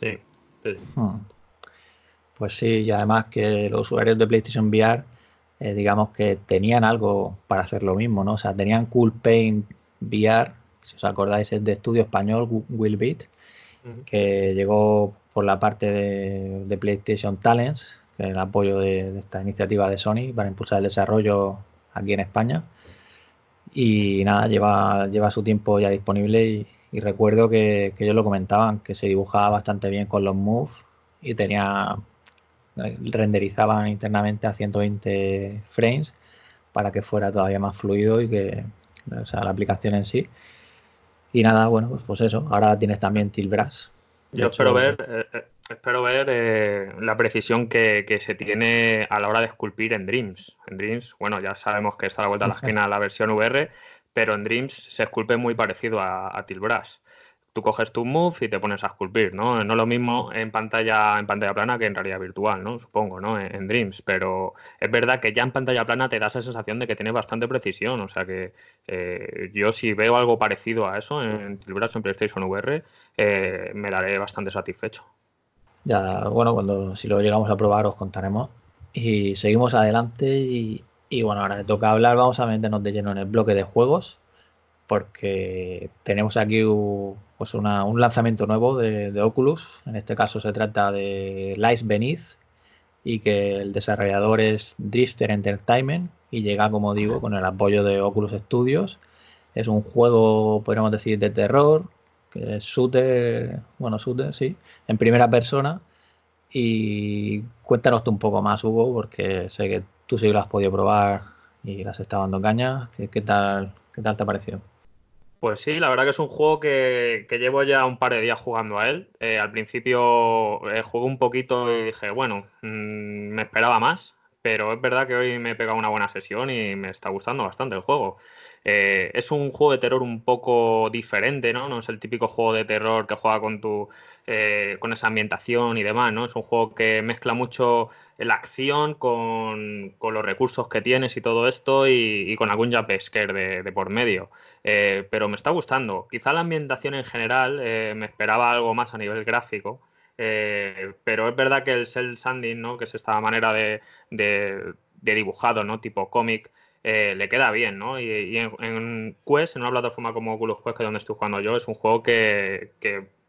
Sí, sí. Hmm. Pues sí, y además que los usuarios de PlayStation VR eh, digamos que tenían algo para hacer lo mismo, ¿no? O sea, tenían Cool Paint VR, si os acordáis, es de estudio español, Will Beat, que llegó por la parte de, PlayStation Talents, que es el apoyo de, esta iniciativa de Sony para impulsar el desarrollo aquí en España. Y nada, lleva, lleva su tiempo ya disponible y, recuerdo que, que ellos lo comentaban, que se dibujaba bastante bien con los moves y tenía renderizaban internamente a 120 frames para que fuera todavía más fluido y que, o sea, la aplicación en sí. Y nada, bueno, pues, pues eso. Ahora tienes también Tilbras. Yo espero ver, eh, eh, espero ver eh, la precisión que, se tiene a la hora de esculpir en Dreams. En Dreams, bueno, ya sabemos que está a la vuelta a la esquina la versión VR, pero en Dreams se esculpe muy parecido a, a Tilbras tú coges tu move y te pones a esculpir, ¿no? No lo mismo en pantalla, en pantalla plana que en realidad virtual, ¿no? Supongo, ¿no? En, Dreams, pero es verdad que ya en pantalla plana te da esa sensación de que tiene bastante precisión, o sea que eh, yo si veo algo parecido a eso en Tilbras en PlayStation VR, eh, me daré bastante satisfecho. Ya, bueno, cuando si lo llegamos a probar os contaremos. Y seguimos adelante y, y bueno, ahora me toca hablar, vamos a meternos de lleno en el bloque de juegos porque tenemos aquí pues un lanzamiento nuevo de, de, Oculus. En este caso se trata de Lies Beneath y que el desarrollador es Drifter Entertainment y llega, como digo, con el apoyo de Oculus Studios. Es un juego, podríamos decir, de terror, que es shooter, bueno, shooter, sí, en primera persona. Y cuéntanos tú un poco más, Hugo, porque sé que tú sí lo has podido probar y las has estado dando caña. ¿Qué, qué tal, qué tal te ha parecido? Pues sí, la verdad que es un juego que, llevo ya un par de días jugando a él. Eh, al principio eh, jugué un poquito y dije, bueno, mm, me esperaba más, pero es verdad que hoy me he pegado una buena sesión y me está gustando bastante el juego. Eh, es un juego de terror un poco diferente, ¿no? No es el típico juego de terror que juega con tu eh, con esa ambientación y demás, ¿no? Es un juego que mezcla mucho la acción con, los recursos que tienes y todo esto y, con algún jump de, de por medio. Eh, pero me está gustando. Quizá la ambientación en general me esperaba algo más a nivel gráfico. Pero es verdad que el cel sanding, ¿no? que es esta manera de, de, dibujado, ¿no? tipo cómic, eh, le queda bien, ¿no? Y, en, Quest, en una plataforma como Oculus Quest, que es donde estoy jugando yo, es un juego que,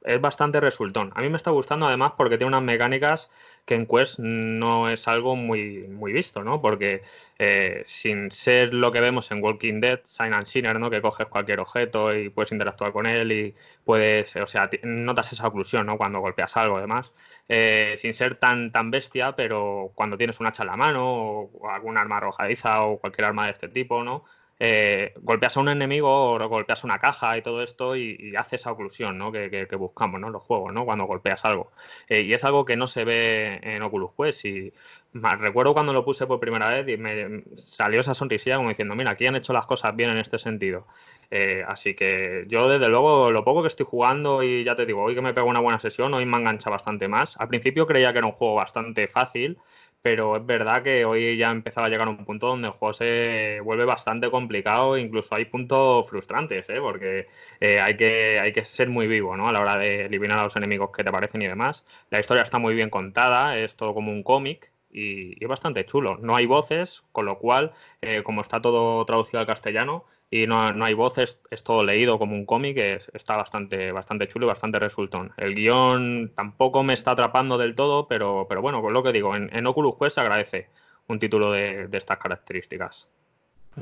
es bastante resultón. A mí me está gustando además porque tiene unas mecánicas que en Quest no es algo muy, muy visto, ¿no? Porque eh, sin ser lo que vemos en Walking Dead, Sign and Sinner, ¿no? Que coges cualquier objeto y puedes interactuar con él y puedes, o sea, notas esa oclusión, ¿no? Cuando golpeas algo, además. Eh, sin ser tan, tan bestia, pero cuando tienes un hacha en la mano o algún arma arrojadiza o cualquier arma de este tipo, ¿no? Eh, golpeas a un enemigo o golpeas una caja y todo esto y, hace esa oclusión ¿no? que, buscamos ¿no? en los juegos, ¿no? cuando golpeas algo. Eh, y es algo que no se ve en Oculus Quest. Y recuerdo cuando lo puse por primera vez y me salió esa sonrisilla como diciendo, mira, aquí han hecho las cosas bien en este sentido. Eh, así que yo desde luego lo poco que estoy jugando y ya te digo, hoy que me pego una buena sesión, hoy me engancha bastante más. Al principio creía que era un juego bastante fácil, pero es verdad que hoy ya empezaba a llegar a un punto donde el juego se vuelve bastante complicado, incluso hay puntos frustrantes, ¿eh? porque eh, hay, que, hay que ser muy vivo ¿no? a la hora de eliminar a los enemigos que te aparecen y demás. La historia está muy bien contada, es todo como un cómic, y, es bastante chulo. No hay voces, con lo cual, eh, como está todo traducido al castellano, y no, no hay voces, es todo leído como un cómic, está bastante, bastante chulo y bastante resultón. El guion tampoco me está atrapando del todo, pero, pero bueno, con lo que digo, en, Oculus Quest se agradece un título de, estas características.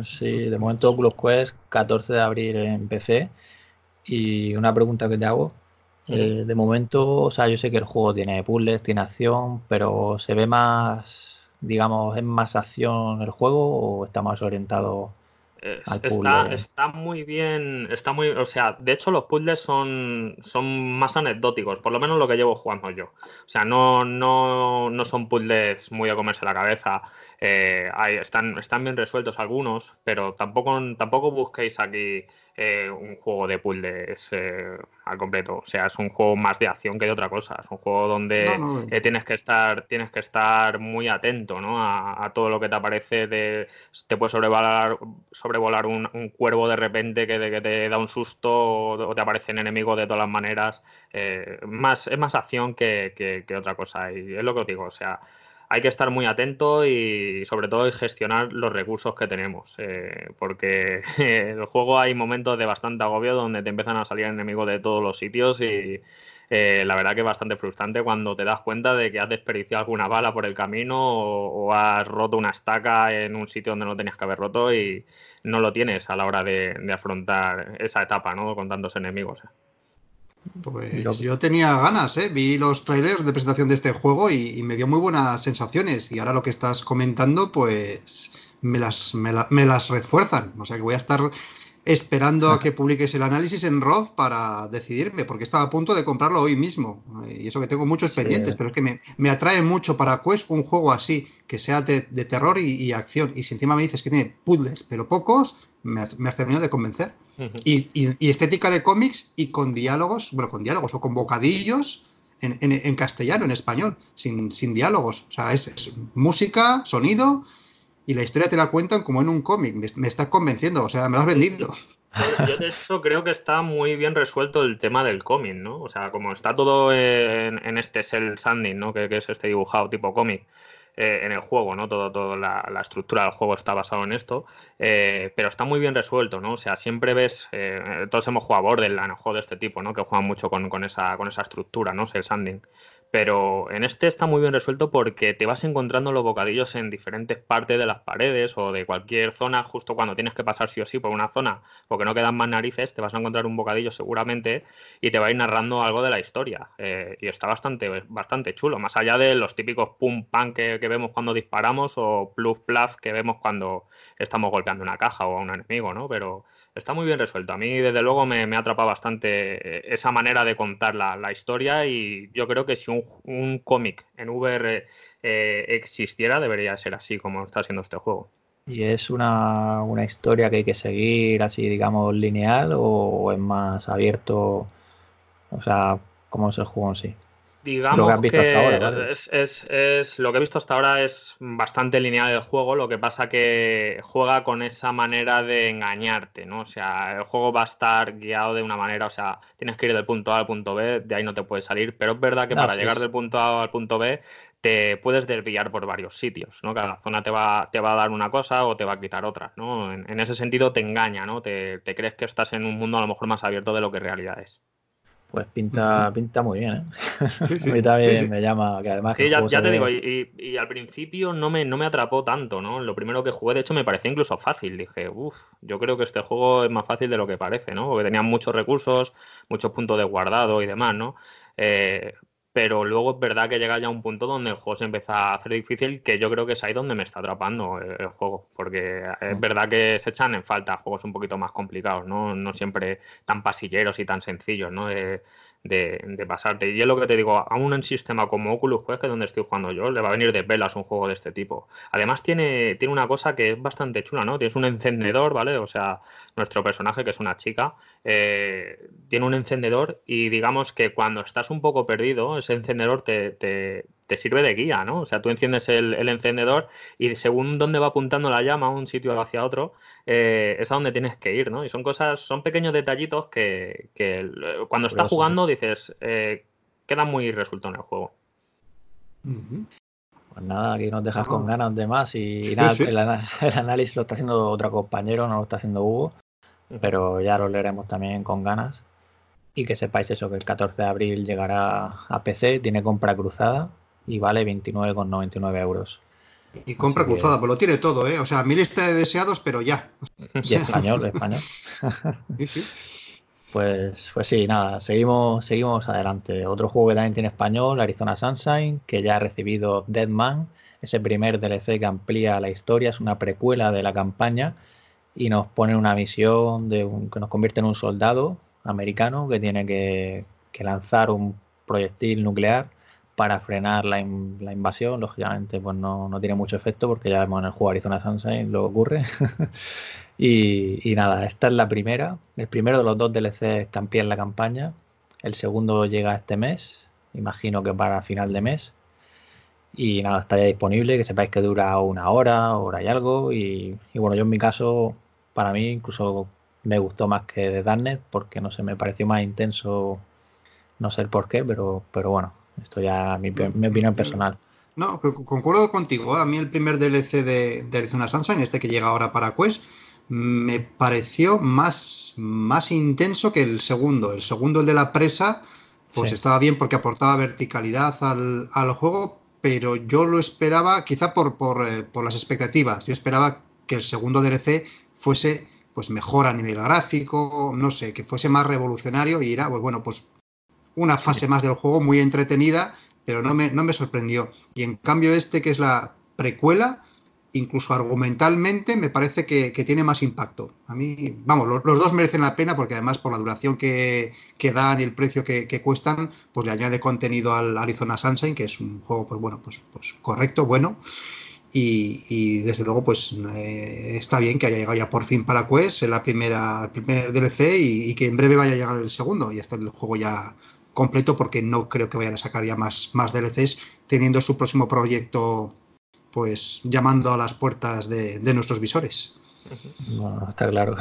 Sí, de momento Oculus Quest, 14 de abril en PC. Y una pregunta que te hago. Eh, de momento, o sea, yo sé que el juego tiene puzzles, tiene acción, pero ¿se ve más, digamos, es más acción el juego o está más orientado está, está, muy bien, está muy, o sea, de hecho los puzzles son, son más anecdóticos, por lo menos lo que llevo jugando yo. O sea, no, no, no son puzzles muy a comerse la cabeza. Eh, están, están bien resueltos algunos, pero tampoco, tampoco busquéis aquí eh, un juego de puzzles eh, al completo. O sea, es un juego más de acción que de otra cosa. Es un juego donde eh, tienes que estar, tienes que estar muy atento ¿no? a, todo lo que te aparece. De, te puede sobrevolar, sobrevolar un, cuervo de repente que, te da un susto o, te aparecen enemigos de todas las maneras. más, es más acción que, que otra cosa. Y es lo que os digo. O sea, hay que estar muy atento y sobre todo gestionar los recursos que tenemos, eh, porque en el juego hay momentos de bastante agobio donde te empiezan a salir enemigos de todos los sitios y eh, la verdad que es bastante frustrante cuando te das cuenta de que has desperdiciado alguna bala por el camino o, has roto una estaca en un sitio donde no tenías que haber roto y no lo tienes a la hora de, afrontar esa etapa ¿no? con tantos enemigos. Pues yo tenía ganas, ¿eh? vi los trailers de presentación de este juego y, me dio muy buenas sensaciones. Y ahora lo que estás comentando, pues me las, me, las refuerzan. O sea que voy a estar esperando a que publiques el análisis en ROV para decidirme, porque estaba a punto de comprarlo hoy mismo. Y eso que tengo muchos pendientes, pero es que me, atrae mucho para Quest un juego así, que sea de, terror y, acción. Y si encima me dices que tiene puzzles, pero pocos, me has, terminado de convencer. y, estética de cómics y con diálogos, bueno, con diálogos o con bocadillos en, castellano, en español, sin, sin diálogos. O sea, es, música, sonido y la historia te la cuentan como en un cómic. Me, estás convenciendo, o sea, me lo has vendido. Yo de hecho creo que está muy bien resuelto el tema del cómic, ¿no? O sea, como está todo en, este cel sanding, ¿no? Que, que, es este dibujado tipo cómic. Eh, en el juego, ¿no? Todo, todo la, estructura del juego está basado en esto, eh, pero está muy bien resuelto, ¿no? O sea, siempre ves, eh, todos hemos jugado a Borderlands, juego de este tipo, ¿no? Que juegan mucho con, con, esa, con esa estructura, ¿no? El sanding. Pero en este está muy bien resuelto porque te vas encontrando los bocadillos en diferentes partes de las paredes o de cualquier zona, justo cuando tienes que pasar sí o sí por una zona porque no quedan más narices, te vas a encontrar un bocadillo seguramente y te va a ir narrando algo de la historia. Eh, y está bastante, bastante chulo, más allá de los típicos pum pam que, vemos cuando disparamos o pluf plaf que vemos cuando estamos golpeando una caja o a un enemigo, ¿no? Pero está muy bien resuelto. A mí, desde luego, me, me atrapa bastante eh, esa manera de contar la, historia y yo creo que si un, cómic en VR eh, existiera, debería ser así como está siendo este juego. ¿Y es una, historia que hay que seguir así, digamos, lineal o es más abierto? O sea, ¿cómo es el juego en sí? Digamos que, es, lo que he visto hasta ahora es bastante lineal el juego, lo que pasa que juega con esa manera de engañarte, ¿no? O sea, el juego va a estar guiado de una manera, o sea, tienes que ir del punto A al punto B, de ahí no te puedes salir, pero es verdad que para llegar del punto A al punto B te puedes desviar por varios sitios, ¿no? Cada zona te va, te va a dar una cosa o te va a quitar otra, ¿no? En, ese sentido te engaña, ¿no? Te, te crees que estás en un mundo a lo mejor más abierto de lo que en realidad es. Pues pinta, pinta muy bien, ¿eh? a mí también me llama, que además... ya, ya te digo, y, al principio no me, no me atrapó tanto, ¿no? Lo primero que jugué, de hecho, me parecía incluso fácil. Dije, uff, yo creo que este juego es más fácil de lo que parece, ¿no? Porque tenía muchos recursos, muchos puntos de guardado y demás, ¿no? Eh, pero luego es verdad que llega ya un punto donde el juego se empieza a hacer difícil, que yo creo que es ahí donde me está atrapando el, juego, porque es mm. verdad que se echan en falta juegos un poquito más complicados, ¿no? No siempre tan pasilleros y tan sencillos, ¿no? De, pasarte. Y es lo que te digo, a un sistema como Oculus pues que es donde estoy jugando yo, le va a venir de velas un juego de este tipo. Además tiene, tiene una cosa que es bastante chula, ¿no? Tienes un encendedor, ¿vale? O sea, nuestro personaje, que es una chica, eh, tiene un encendedor y digamos que cuando estás un poco perdido, ese encendedor te sirve de guía, ¿no? O sea, tú enciendes el, encendedor y según dónde va apuntando la llama, un sitio hacia otro, eh, es a donde tienes que ir, ¿no? Y son cosas, son pequeños detallitos que, cuando estás jugando dices, eh, queda muy resuelto en el juego. Pues nada, aquí nos dejas con ganas de más y nada, El, análisis lo está haciendo otro compañero, no lo está haciendo Hugo, pero ya lo leeremos también con ganas. Y que sepáis eso, que el 14 de abril llegará a PC, tiene compra cruzada, y vale 29,99 euros. Y compra cruzada, pues lo tiene todo, ¿eh? O sea, mi lista de deseados, pero ya. Y español, español. Pues, pues sí, nada, seguimos, seguimos adelante. Otro juego que también tiene español, Arizona Sunshine, que ya ha recibido Deadman, ese primer DLC que amplía la historia, es una precuela de la campaña y nos pone una misión de que nos convierte en un soldado americano que tiene que lanzar un proyectil nuclear para frenar la, invasión. Lógicamente, pues no, tiene mucho efecto porque ya vemos en el juego Arizona Sunshine lo ocurre. y, nada, esta es la primera. El primero de los dos DLC que amplían la campaña. El segundo llega este mes. Imagino que para final de mes. Y nada, está ya disponible. Que sepáis que dura una hora, hora y algo. Y, bueno, yo en mi caso, para mí, incluso me gustó más que de Darknet porque no sé, me pareció más intenso. No sé el por qué, pero, pero bueno, esto ya mi, mi opinión personal. No, concuerdo contigo. A mí el primer DLC de, de Arizona Sunshine, este que llega ahora para Quest, me pareció más, más intenso que el segundo. El segundo, el de la presa, pues estaba bien porque aportaba verticalidad al, al, juego, pero yo lo esperaba, quizá por, por, eh, por, las expectativas. Yo esperaba que el segundo DLC fuese pues mejor a nivel gráfico, no sé, que fuese más revolucionario y era, pues bueno, pues una fase más del juego muy entretenida, pero no me, no me sorprendió. Y en cambio este, que es la precuela, incluso argumentalmente, me parece que, tiene más impacto. A mí, vamos, los, dos merecen la pena porque además por la duración que, dan y el precio que, cuestan, pues le añade contenido al Arizona Sunshine, que es un juego, pues bueno, pues, pues correcto, bueno. Y, desde luego, pues eh, está bien que haya llegado ya por fin para Quest, la primera, el primer DLC y, y, que en breve vaya a llegar el segundo. Y hasta el juego ya completo porque no creo que vayan a sacar ya más, más DLCs, teniendo su próximo proyecto pues llamando a las puertas de, nuestros visores. Bueno, está claro.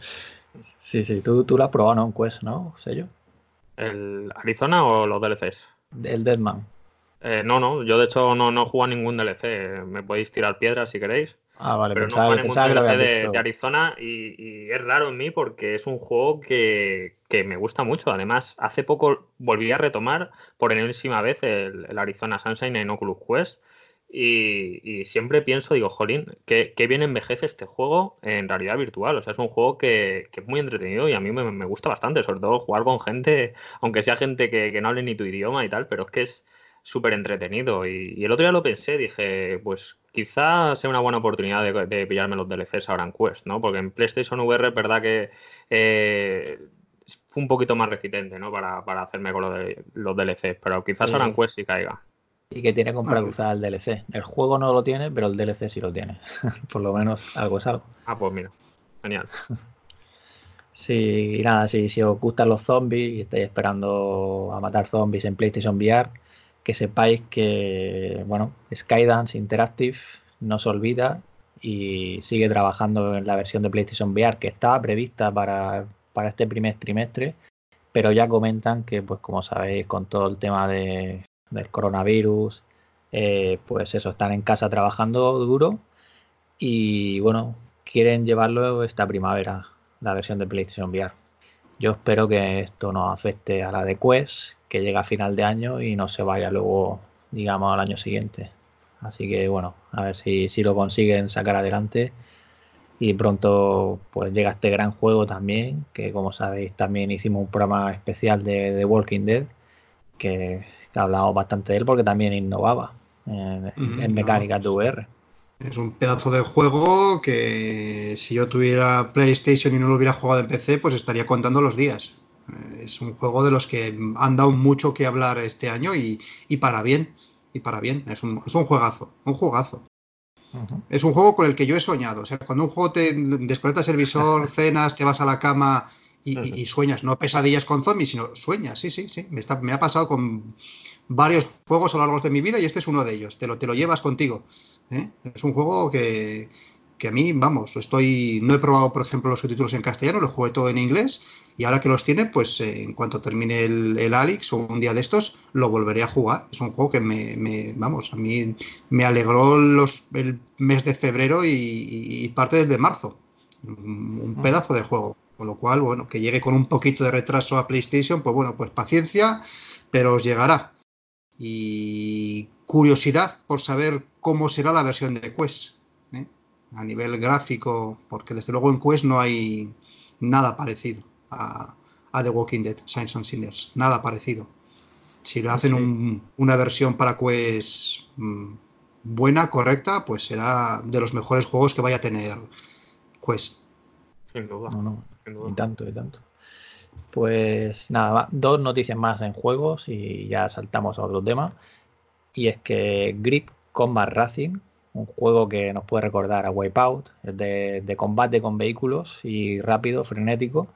sí, sí, tú, tú lo has probado, ¿no? En Quest, ¿no? ¿Sello? ¿El Arizona o los DLCs? El Deadman. Eh, no, no, yo de hecho no, no juego a ningún DLC. Me podéis tirar piedras si queréis. Ah, vale, pero pensaba, no juego a pensaba que ningún DLC de, de Arizona y, y es raro en mí porque es un juego que, que me gusta mucho. Además, hace poco volví a retomar por enésima vez el, el Arizona Sunshine en Oculus Quest. Y, y siempre pienso, digo, jolín, qué, qué bien envejece este juego en realidad virtual. O sea, es un juego que, que es muy entretenido y a mí me, me gusta bastante, sobre todo jugar con gente, aunque sea gente que, que no hable ni tu idioma y tal, pero es que es súper entretenido. Y, y el otro día lo pensé, dije, pues quizá sea una buena oportunidad de, de pillarme los DLCs ahora en Quest, ¿no? Porque en PlayStation VR es verdad que eh, fue un poquito más resistente, ¿no? Para, para hacerme con lo de, los DLCs, pero quizás Sí. ahora en Quest sí caiga. Y que tiene compra Ah, cruzada el DLC. El juego no lo tiene, pero el DLC sí lo tiene. Por lo menos algo es algo. Ah, pues mira, genial. Sí, y nada, si, si os gustan los zombies y estáis esperando a matar zombies en PlayStation VR, que sepáis que, bueno, Skydance Interactive no se olvida y sigue trabajando en la versión de PlayStation VR que estaba prevista para, para este primer trimestre, pero ya comentan que, pues como sabéis, con todo el tema de, del coronavirus, eh, pues eso, están en casa trabajando duro y, bueno, quieren llevarlo esta primavera la versión de PlayStation VR. Yo espero que esto no afecte a la de Quest, que llega a final de año y no se vaya luego, digamos, al año siguiente. Así que bueno, a ver si, si lo consiguen sacar adelante. Y pronto pues llega este gran juego también, que como sabéis también hicimos un programa especial de, de Walking Dead, que, que hablamos bastante de él porque también innovaba en, Ujú, en no, mecánicas de VR. Es un pedazo de juego que si yo tuviera PlayStation y no lo hubiera jugado en PC, pues estaría contando los días. Es un juego de los que han dado mucho que hablar este año y, y para bien. Y para bien. Es un, es un juegazo. Un juegazo. Es un juego con el que yo he soñado. O sea, cuando un juego te desconectas el visor, cenas, te vas a la cama y, y- y sueñas, no pesadillas con zombies, sino sueñas. Sí, sí, sí. Me, está- me ha pasado con varios juegos a lo largo de mi vida y este es uno de ellos. Te lo, te lo llevas contigo. ¿eh? Es un juego que, que a mí, vamos, estoy. No he probado, por ejemplo, los subtítulos en castellano, lo jugué todo en inglés. Y ahora que los tiene, pues eh, en cuanto termine el, el Alex o un día de estos, lo volveré a jugar. Es un juego que me, me- vamos, a mí me alegró los, el mes de febrero y, y parte desde marzo. Un un pedazo de juego. Con lo cual, bueno, que llegue con un poquito de retraso a PlayStation, pues bueno, pues paciencia, pero os llegará. Y curiosidad por saber cómo será la versión de Quest. A nivel gráfico, porque desde luego en Quest no hay nada parecido a, a The Walking Dead, Science and Sinners. Nada parecido. Si le hacen Sí. un- una versión para Quest mm, buena, correcta, pues será de los mejores juegos que vaya a tener Quest. Sin duda, No, no, sin Y tanto, y tanto. Pues nada, dos noticias más en juegos y ya saltamos a otro tema. Y es que Grip Combat Racing, un juego que nos puede recordar a Wipeout, de, de combate con vehículos y rápido, frenético,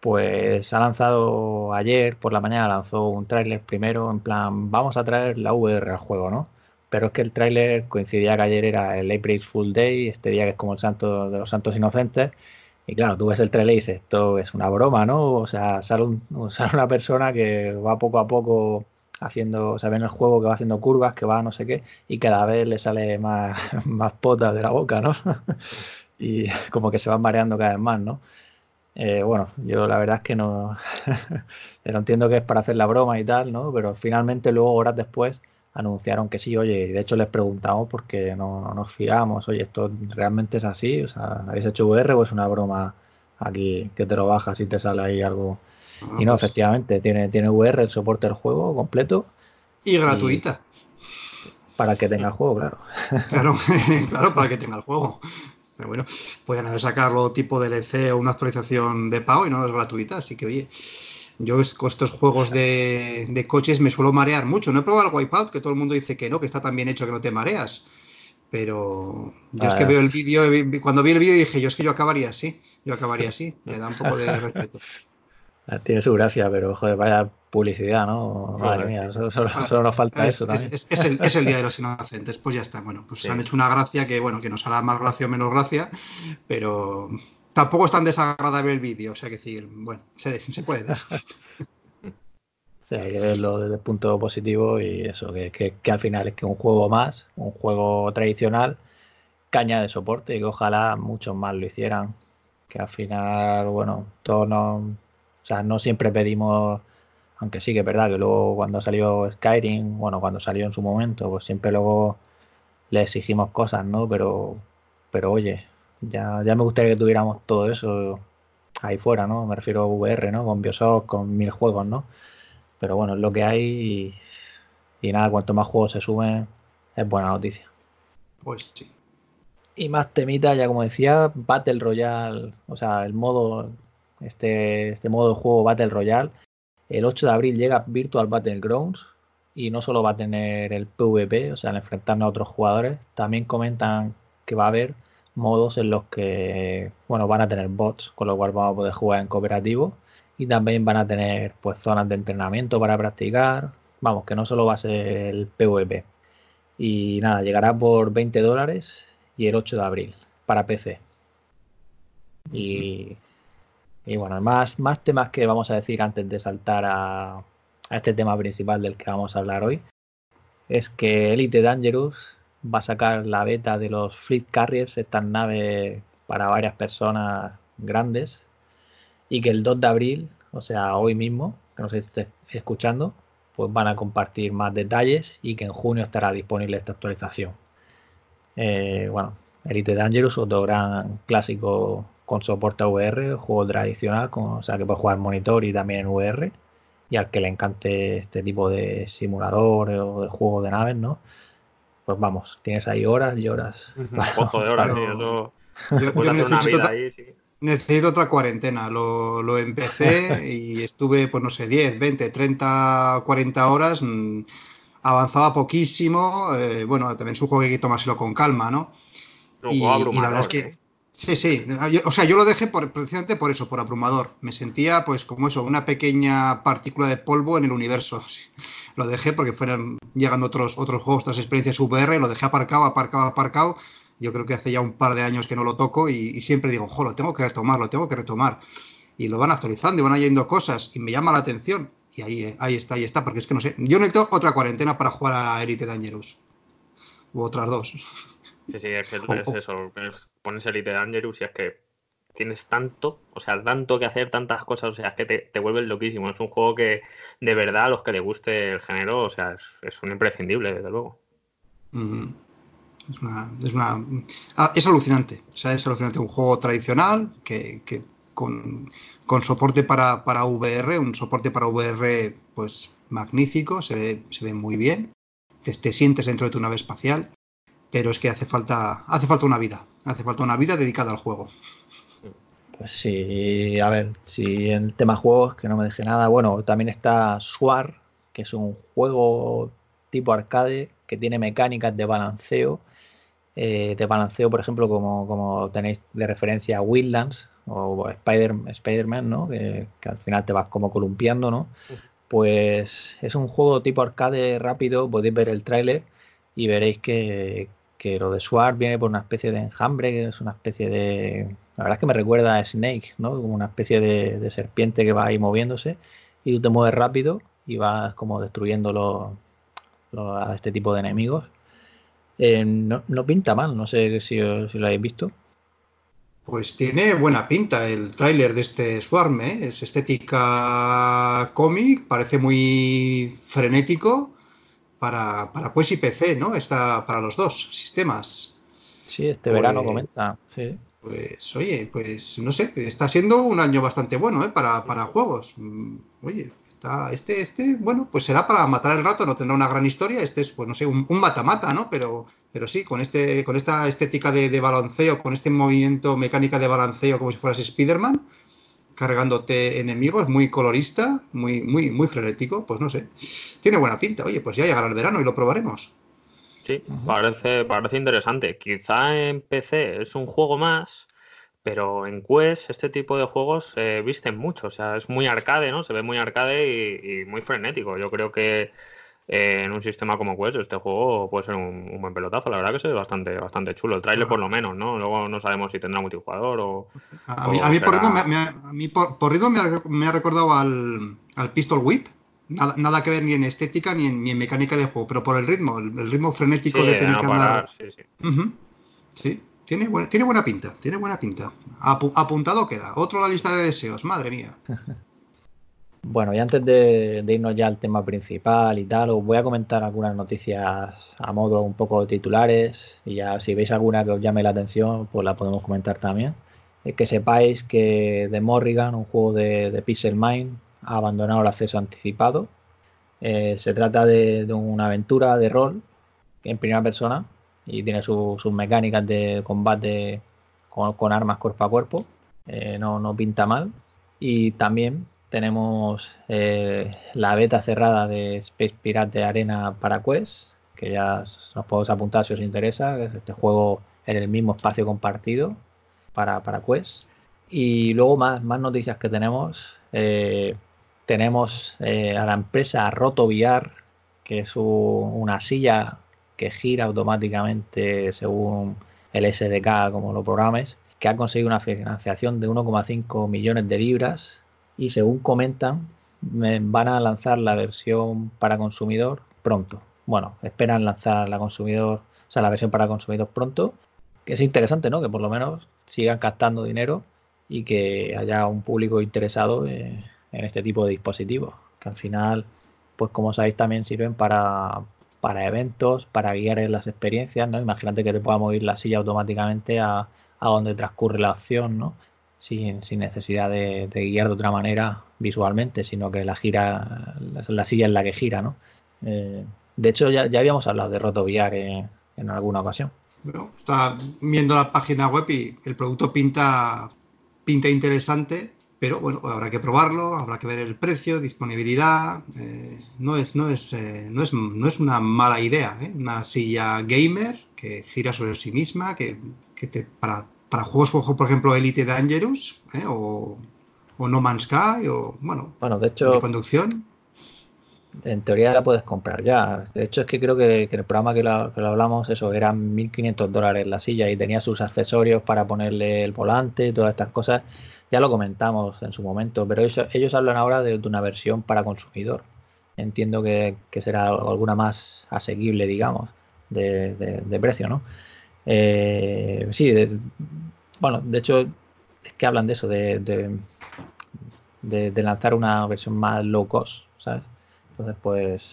pues ha lanzado ayer por la mañana, lanzó un tráiler primero en plan, vamos a traer la VR al juego, ¿no? Pero es que el tráiler coincidía que ayer era el April Full Day, este día que es como el santo de los santos inocentes, y claro, tú ves el trailer y dices, esto es una broma, ¿no? O sea, sale, un- sale una persona que va poco a poco haciendo, o sea, ve en el juego que va haciendo curvas, que va no sé qué, y cada vez le sale más, más potas de la boca, ¿no? Y como que se van mareando cada vez más, ¿no? Eh, bueno, yo la verdad es que no, pero entiendo que es para hacer la broma y tal, ¿no? Pero finalmente luego, horas después, anunciaron que sí, oye, y de hecho les preguntamos porque no, no nos fiamos, oye, ¿esto realmente es así? O sea, ¿habéis hecho VR o es una broma aquí que te lo bajas y te sale ahí algo? Y no, Vamos. efectivamente, tiene, tiene VR el soporte del juego completo Y gratuita. para que tenga el juego, claro. Claro, claro, para que tenga el juego. Pero bueno, pueden haber sacarlo tipo DLC o una actualización de pago y no es gratuita, así que oye, yo con estos juegos de, de coches me suelo marear mucho. No he probado el Wipeout, que todo el mundo dice que no, que está tan bien hecho que no te mareas. Pero yo es que Ah. veo el vídeo, cuando vi el vídeo dije, yo es que yo acabaría así, yo acabaría así, me da un poco de respeto. Ah, Tiene su gracia, pero joder, vaya publicidad, ¿no? Madre mía, sí. solo, solo- solo nos falta Es, eso es- también. es- es el, es el Día de los Inocentes, pues ya está. Bueno, pues Sí. han hecho una gracia que, bueno, que nos hará más gracia o menos gracia, pero tampoco es tan desagradable el vídeo, o sea que decir, bueno, se, se puede dar. sea, hay que verlo desde el punto positivo y eso, que, al final es que un juego más, un juego tradicional, caña de soporte y que ojalá muchos más lo hicieran. Que al final, bueno, todos no, o sea, no siempre pedimos, aunque sí que es verdad que luego cuando salió Skyrim, bueno, cuando salió en su momento, pues siempre luego le exigimos cosas, ¿no? Pero, pero oye, ya, ya me gustaría que tuviéramos todo eso ahí fuera, ¿no? Me refiero a VR, ¿no? Con Bioshock, con mil juegos, ¿no? Pero bueno, es lo que hay y, nada, cuanto más juegos se sumen, es buena noticia. Pues sí. Y más temita, ya como decía, Battle Royale, o sea, el modo, este, este modo de juego Battle Royale, el 8 de abril llega Virtual Battlegrounds y no solo va a tener el PvP, o sea, el enfrentarnos a otros jugadores, también comentan que va a haber modos en los que, bueno, van a tener bots, con lo cual vamos a poder jugar en cooperativo y también van a tener pues zonas de entrenamiento para practicar. Vamos, que no solo va a ser el PvP. Y nada, llegará por 20 dólares y el 8 de abril para PC. Y, y bueno, más, temas que vamos a decir antes de saltar a, a este tema principal del que vamos a hablar hoy. Es que Elite Dangerous va a sacar la beta de los Fleet Carriers, estas naves para varias personas grandes, y que el 2 de abril, o sea, hoy mismo, que nos esté escuchando, pues van a compartir más detalles y que en junio estará disponible esta actualización. Eh, bueno, Elite Dangerous, otro gran clásico con soporte a VR, juego tradicional, o sea que puede jugar en monitor y también en VR, y al que le encante este tipo de simulador o de juego de naves, ¿no? Pues vamos, tienes ahí horas y horas. Un pozo de horas, sí, necesito otra cuarentena. Lo, empecé y estuve, pues no sé, 10, 20, 30, 40 horas. Mm, avanzaba poquísimo. Eh, bueno, también es un juego que hay que tomárselo con calma, ¿no? Y, la verdad es que. Sí, sí. o sea, yo lo dejé por, precisamente por eso, por abrumador. Me sentía, pues, como eso, una pequeña partícula de polvo en el universo. Lo dejé porque fueran llegando otros, otros juegos, otras experiencias VR, lo dejé aparcado, aparcado, aparcado yo creo que hace ya un par de años que no lo toco y, siempre digo, jo, lo tengo que retomar, lo tengo que retomar. Y lo van actualizando y van añadiendo cosas y me llama la atención. Y ahí, ahí está, ahí está, porque es que no sé. Yo necesito otra cuarentena para jugar a Elite Dangerous. U otras dos. Sí, sí, es, que es eso. Pones Elite Dangerous y es que tienes tanto, o sea, tanto que hacer, tantas cosas, o sea, es que te, te vuelves loquísimo. Es un juego que de verdad a los que les guste el género, o sea, es, un imprescindible, desde luego. Es, una, es, una, ah, es alucinante. O sea, es alucinante. Un juego tradicional que, que con, con, soporte para, para, VR, un soporte para VR pues magnífico, se ve, se ve muy bien. Te, te, sientes dentro de tu nave espacial, pero es que hace falta, hace falta una vida. Hace falta una vida dedicada al juego. Pues sí, a ver, si en el tema juegos, que no me deje nada, bueno, también está Swar, que es un juego tipo arcade que tiene mecánicas de balanceo eh, de balanceo, por ejemplo, como, como tenéis de referencia a Wildlands o Spider, Spider-Man, ¿no? Que, al final te vas como columpiando, ¿no? Pues es un juego tipo arcade rápido, podéis ver el tráiler y veréis que, lo de Sword viene por una especie de enjambre, que es una especie de... La verdad es que me recuerda a Snake, ¿no? Como una especie de, serpiente que va ahí moviéndose y tú te mueves rápido y vas como destruyendo a este tipo de enemigos. Eh, no, pinta mal, no sé si, lo habéis visto. Pues tiene buena pinta el tráiler de este Swarm, ¿eh? es estética cómic, parece muy frenético para, para pues y PC, ¿no? Está para los dos sistemas. Sí, este verano pues comenta, sí. Pues oye, pues no sé, está siendo un año bastante bueno ¿eh? para, para juegos. Mm, oye, este, este, bueno, pues será para matar el rato, no tendrá una gran historia. Este es, pues no sé, un mata-mata, ¿no? Pero, pero sí, con, este, con esta estética de, balanceo, con este movimiento mecánica de balanceo como si fueras Spider-Man, cargándote enemigos, muy colorista, muy, muy, muy frenético, pues no sé. Tiene buena pinta. Oye, pues ya llegará el verano y lo probaremos. Sí, parece, parece interesante. Quizá en PC es un juego más pero en Quest este tipo de juegos se visten mucho, o sea, es muy arcade, ¿no? Se ve muy arcade y, muy frenético. Yo creo que eh, en un sistema como Quest este juego puede ser un, buen pelotazo. La verdad que se ve bastante, bastante chulo. El trailer por lo menos, ¿no? Luego no sabemos si tendrá multijugador o... A mí, por ritmo, me, ha, recordado al, Pistol Whip nada, nada que ver ni en estética ni en, ni en mecánica de juego, pero por el ritmo, el, ritmo frenético Sí, de tener no que andar. sí, sí. Sí, tiene buena, tiene buena pinta, tiene buena pinta. Apu- apuntado queda. Otro la lista de deseos, madre mía. Bueno, y antes de, irnos ya al tema principal y tal, os voy a comentar algunas noticias a modo un poco titulares y ya si veis alguna que os llame la atención, pues la podemos comentar también. Eh, que sepáis que The Morrigan, un juego de, Pixel Mind, ha abandonado el acceso anticipado. Eh, se trata de, una aventura de rol en primera persona y tiene su- sus mecánicas de combate con, con armas cuerpo a cuerpo. Eh, no, no pinta mal. Y también tenemos eh, la beta cerrada de Space Pirate Arena para Quest, que ya os- nos podemos apuntar si os interesa. este juego en el mismo espacio compartido para, para Quest. Y luego más, más noticias que tenemos. eh, tenemos eh, a la empresa RotoVR, que es un- una silla que gira automáticamente según el SDK, como lo programes, que ha conseguido una financiación de 1,5 millones de libras y según comentan me- van a lanzar la versión para consumidor pronto. Bueno, esperan lanzar la consumidor, o sea, la versión para consumidor pronto, que es interesante, ¿no? Que por lo menos sigan captando dinero y que haya un público interesado en este tipo de dispositivos, que al final, pues como sabéis, también sirven para, para eventos, para guiar en las experiencias, ¿no? Imagínate que le pueda mover la silla automáticamente a, a donde transcurre la acción, ¿no? Sin, sin necesidad de, guiar de otra manera visualmente, sino que la gira, la, la silla es la que gira, ¿no? Eh, de hecho, ya, ya habíamos hablado de RotoVR en, en alguna ocasión. Bueno, está viendo la página web y el producto pinta, pinta interesante, pero bueno, habrá que probarlo, habrá que ver el precio, disponibilidad. eh, no, es, no, es, eh, no, es, no es una mala idea, ¿eh? Una silla gamer que gira sobre sí misma, que, que te, para, para juegos como, por ejemplo, Elite Dangerous ¿eh? o, o No Man's Sky, o bueno, Bueno, de de hecho, conducción. en teoría la puedes comprar ya. De hecho, es que creo que, que en el programa que lo, que lo hablamos, eso eran 1.500 dólares la silla y tenía sus accesorios para ponerle el volante y todas estas cosas. Ya lo comentamos en su momento, pero ellos, ellos hablan ahora de, de una versión para consumidor. Entiendo que, que será alguna más asequible, digamos, de, de- de precio, ¿no? Eh, sí, bueno, de hecho, es que hablan de eso, de, de- lanzar una versión más low cost, ¿sabes? Entonces, pues,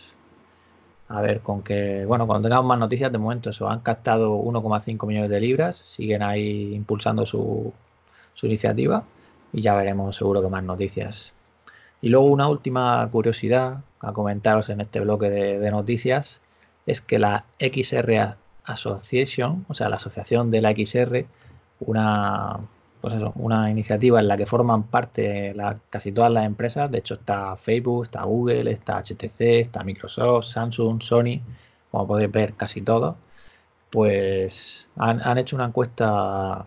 a ver con qué. Bueno, cuando tengamos más noticias, de momento eso, han captado 1,5 millones de libras, siguen ahí impulsando su, su iniciativa y ya veremos seguro que más noticias. Y luego una última curiosidad a comentaros en este bloque de, noticias es que la XR Association, o sea, la asociación de la XR, una, pues eso, una iniciativa en la que forman parte la- casi todas las empresas. De hecho, está Facebook, está Google, está HTC, está Microsoft, Samsung, Sony, como podéis ver, casi todos. Pues han, hecho una encuesta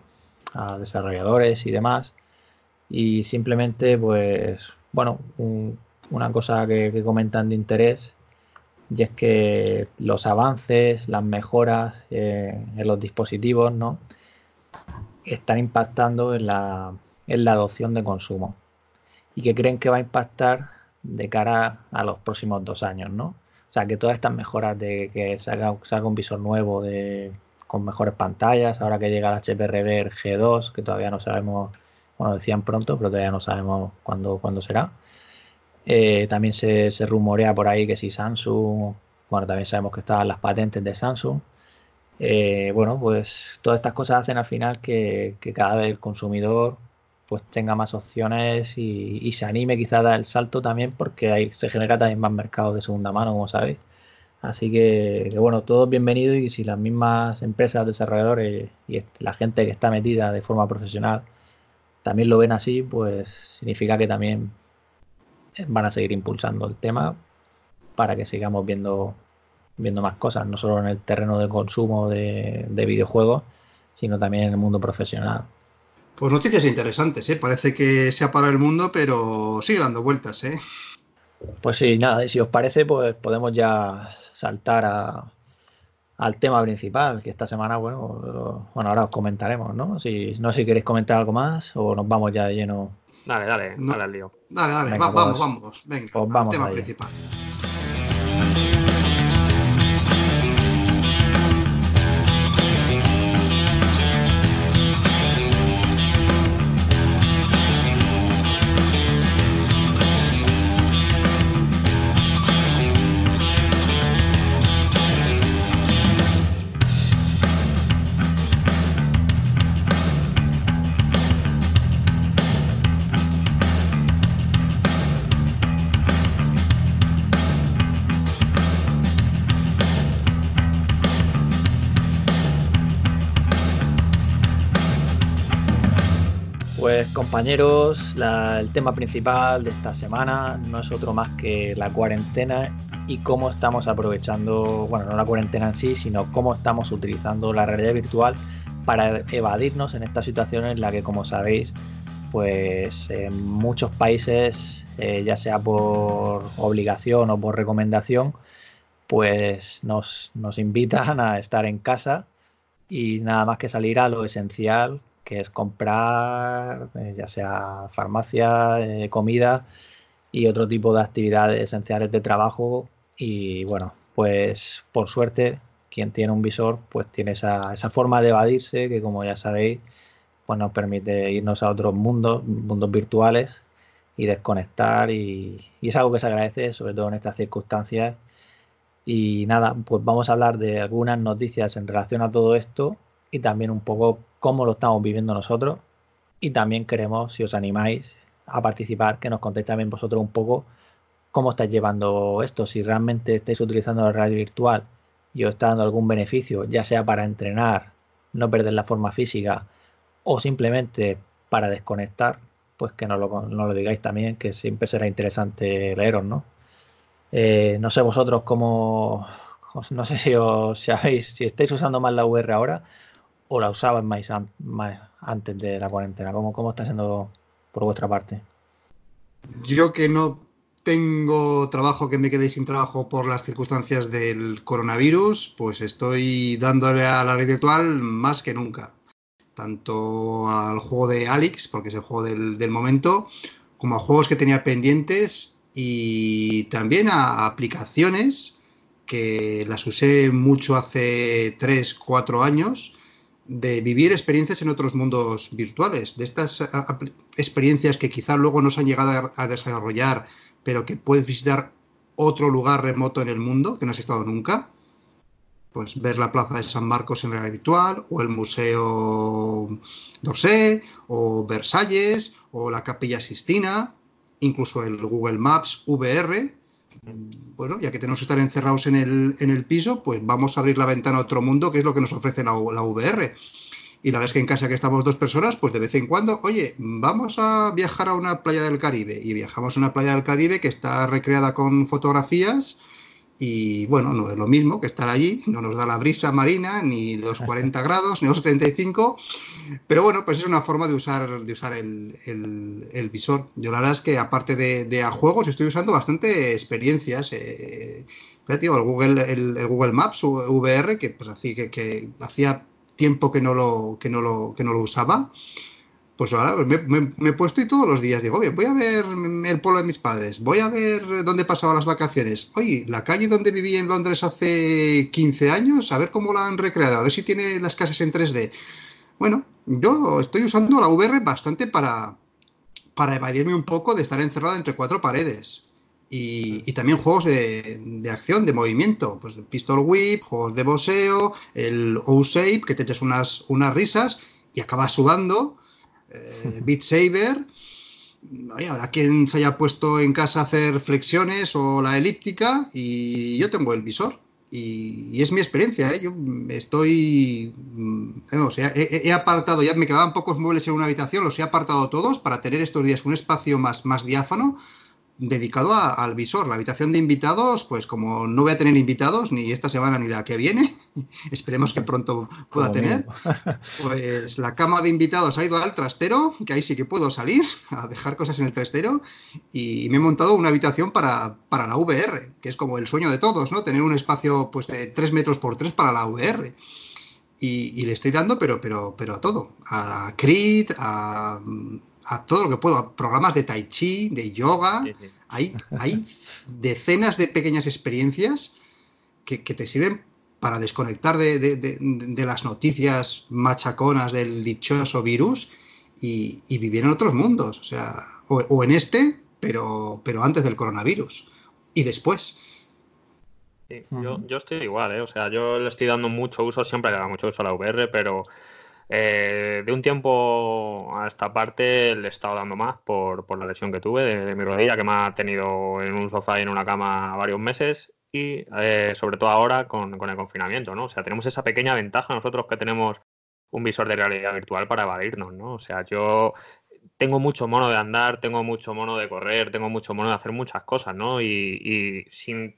a desarrolladores y demás. Y simplemente, pues, bueno, un- una cosa que comentan de interés y es que los avances, las mejoras eh, en los dispositivos, ¿no? están impactando en la, en la adopción de consumo y que creen que va a impactar de cara a los próximos dos años, ¿no? O sea, que todas estas mejoras de que salga, un visor nuevo de, con mejores pantallas, ahora que llega el HP Rever G2, que todavía no sabemos, bueno, decían pronto, pero todavía no sabemos cuándo, cuándo será. Eh, también se, rumorea por ahí que si Samsung, bueno, también sabemos que estaban las patentes de Samsung. Eh, bueno, pues todas estas cosas hacen al final que, cada vez el consumidor pues tenga más opciones y, se anime quizá a dar el salto también porque ahí se genera también más mercado de segunda mano, como sabéis. Así que, que bueno, todo es bienvenido y si las mismas empresas, desarrolladores y la gente que está metida de forma profesional también lo ven así, pues significa que también van a seguir impulsando el tema para que sigamos viendo, viendo más cosas, no solo en el terreno de consumo de, de videojuegos, sino también en el mundo profesional. Pues noticias interesantes, ¿eh? Parece que se ha parado el mundo, pero sigue dando vueltas, ¿eh? Pues sí, nada, y si os parece, pues podemos ya saltar a, al tema principal, que esta semana, bueno, bueno, ahora os comentaremos, ¿no? Si, no sé si queréis comentar algo más o nos vamos ya de lleno. Dale, dale, dale al lío. Dale, dale, Venga, vamos, pues- vamos, venga, pues al vamos tema allá. principal. Compañeros, el tema principal de esta semana no es otro más que la cuarentena y cómo estamos aprovechando, bueno, no la cuarentena en sí, sino cómo estamos utilizando la realidad virtual para evadirnos en esta situación en la que, como sabéis, pues en muchos países, eh, ya sea por obligación o por recomendación, pues nos, nos invitan a estar en casa y nada más que salir a lo esencial, que es comprar, eh, ya sea farmacia, eh, comida y otro tipo de actividades esenciales de trabajo. Y bueno, pues por suerte, quien tiene un visor, pues tiene esa, esa forma de evadirse que como ya sabéis, pues nos permite irnos a otros mundos, mundos virtuales y desconectar y, y es algo que se agradece, sobre todo en estas circunstancias. Y nada, pues vamos a hablar de algunas noticias en relación a todo esto y también un poco cómo lo estamos viviendo nosotros. Y también queremos, si os animáis a participar, que nos contéis también vosotros un poco cómo estáis llevando esto, si realmente estáis utilizando la radio virtual y os está dando algún beneficio, ya sea para entrenar, no perder la forma física o simplemente para desconectar, pues que nos lo, nos lo digáis también, que siempre será interesante leeros, ¿no? Eh, no sé vosotros cómo, no sé si os sabéis, si estáis usando más la VR ahora o la an- más antes de la cuarentena. ¿Cómo, cómo está siendo por vuestra parte? Yo que no tengo trabajo, que me quedé sin trabajo por las circunstancias del coronavirus, pues estoy dándole a la red virtual más que nunca. Tanto al juego de Alex, porque es el juego del, del momento, como a juegos que tenía pendientes y también a aplicaciones que las usé mucho hace 3, 4 años de vivir experiencias en otros mundos virtuales, de estas experiencias que quizá luego no se han llegado a, a desarrollar, pero que puedes visitar otro lugar remoto en el mundo que no has estado nunca. Pues ver la plaza de San Marcos en realidad virtual, o el Museo d'Orsay, o Versalles, o la Capilla Sistina, incluso el Google Maps VR. Bueno, ya que tenemos que estar encerrados en el, en el piso, pues vamos a abrir la ventana a otro mundo, que es lo que nos ofrece la, la VR. Y la verdad es que en casa que estamos dos personas, pues de vez en cuando, oye, vamos a viajar a una playa del Caribe. Y viajamos a una playa del Caribe que está recreada con fotografías. Y bueno, no es lo mismo que estar allí, no nos da la brisa marina, ni los 40 grados, ni los 35. Pero bueno, pues es una forma de usar, de usar el, el- el visor. Yo la verdad es que aparte de, de a juegos, estoy usando bastante experiencias. Eh, tío, el, Google, el, el Google Maps VR, que pues así que, que hacía tiempo que no lo, que no lo, que no lo usaba. Pues ahora me, me- me he puesto y todos los días digo, oye, voy a ver el pueblo de mis padres, voy a ver dónde he pasado las vacaciones. Oye, la calle donde viví en Londres hace 15 años, a ver cómo la han recreado, a ver si tiene las casas en 3D. Bueno, yo estoy usando la VR bastante para, para evadirme un poco de estar encerrado entre cuatro paredes. Y, y también juegos de, de acción, de movimiento, pues Pistol Whip, juegos de boxeo, el O-Shape, que te echas unas, unas risas y acabas sudando, Beat Saber. Oye, habrá quien se haya puesto en casa a hacer flexiones o la elíptica y yo tengo el visor. Y, es mi experiencia, ¿eh? yo estoy, mm, he- he apartado, ya me quedaban pocos muebles en una habitación, los he apartado todos para tener estos días un espacio más, más diáfano dedicado a- al visor. La habitación de invitados, pues como no voy a tener invitados ni esta semana ni la que viene, esperemos que pronto pueda Como tener, pues la cama de invitados ha ido al trastero, que ahí sí que puedo salir a dejar cosas en el trastero, y me he montado una habitación para, para la VR, que es como el sueño de todos, ¿no? Tener un espacio pues de 3 metros por 3 para la VR. Y, y le estoy dando, pero, pero, pero a todo. A Creed, a, a todo lo que puedo, programas de tai chi, de yoga, Hay, hay decenas de pequeñas experiencias que, te sirven para desconectar de, las noticias machaconas del dichoso virus y, vivir en otros mundos, o sea, o, en este, pero, pero antes del coronavirus y después. yo, yo, estoy igual, ¿eh? o sea, yo le estoy dando mucho uso, siempre le da mucho uso a la VR, pero eh, de un tiempo a esta parte le he estado dando más por, la lesión que tuve de, mi rodilla, que me ha tenido en un sofá y en una cama varios meses y eh, sobre todo ahora con, el confinamiento, ¿no? O sea, tenemos esa pequeña ventaja nosotros que tenemos un visor de realidad virtual para evadirnos, ¿no? O sea, yo tengo mucho mono de andar, tengo mucho mono de correr, tengo mucho mono de hacer muchas cosas, ¿no? Y, y sin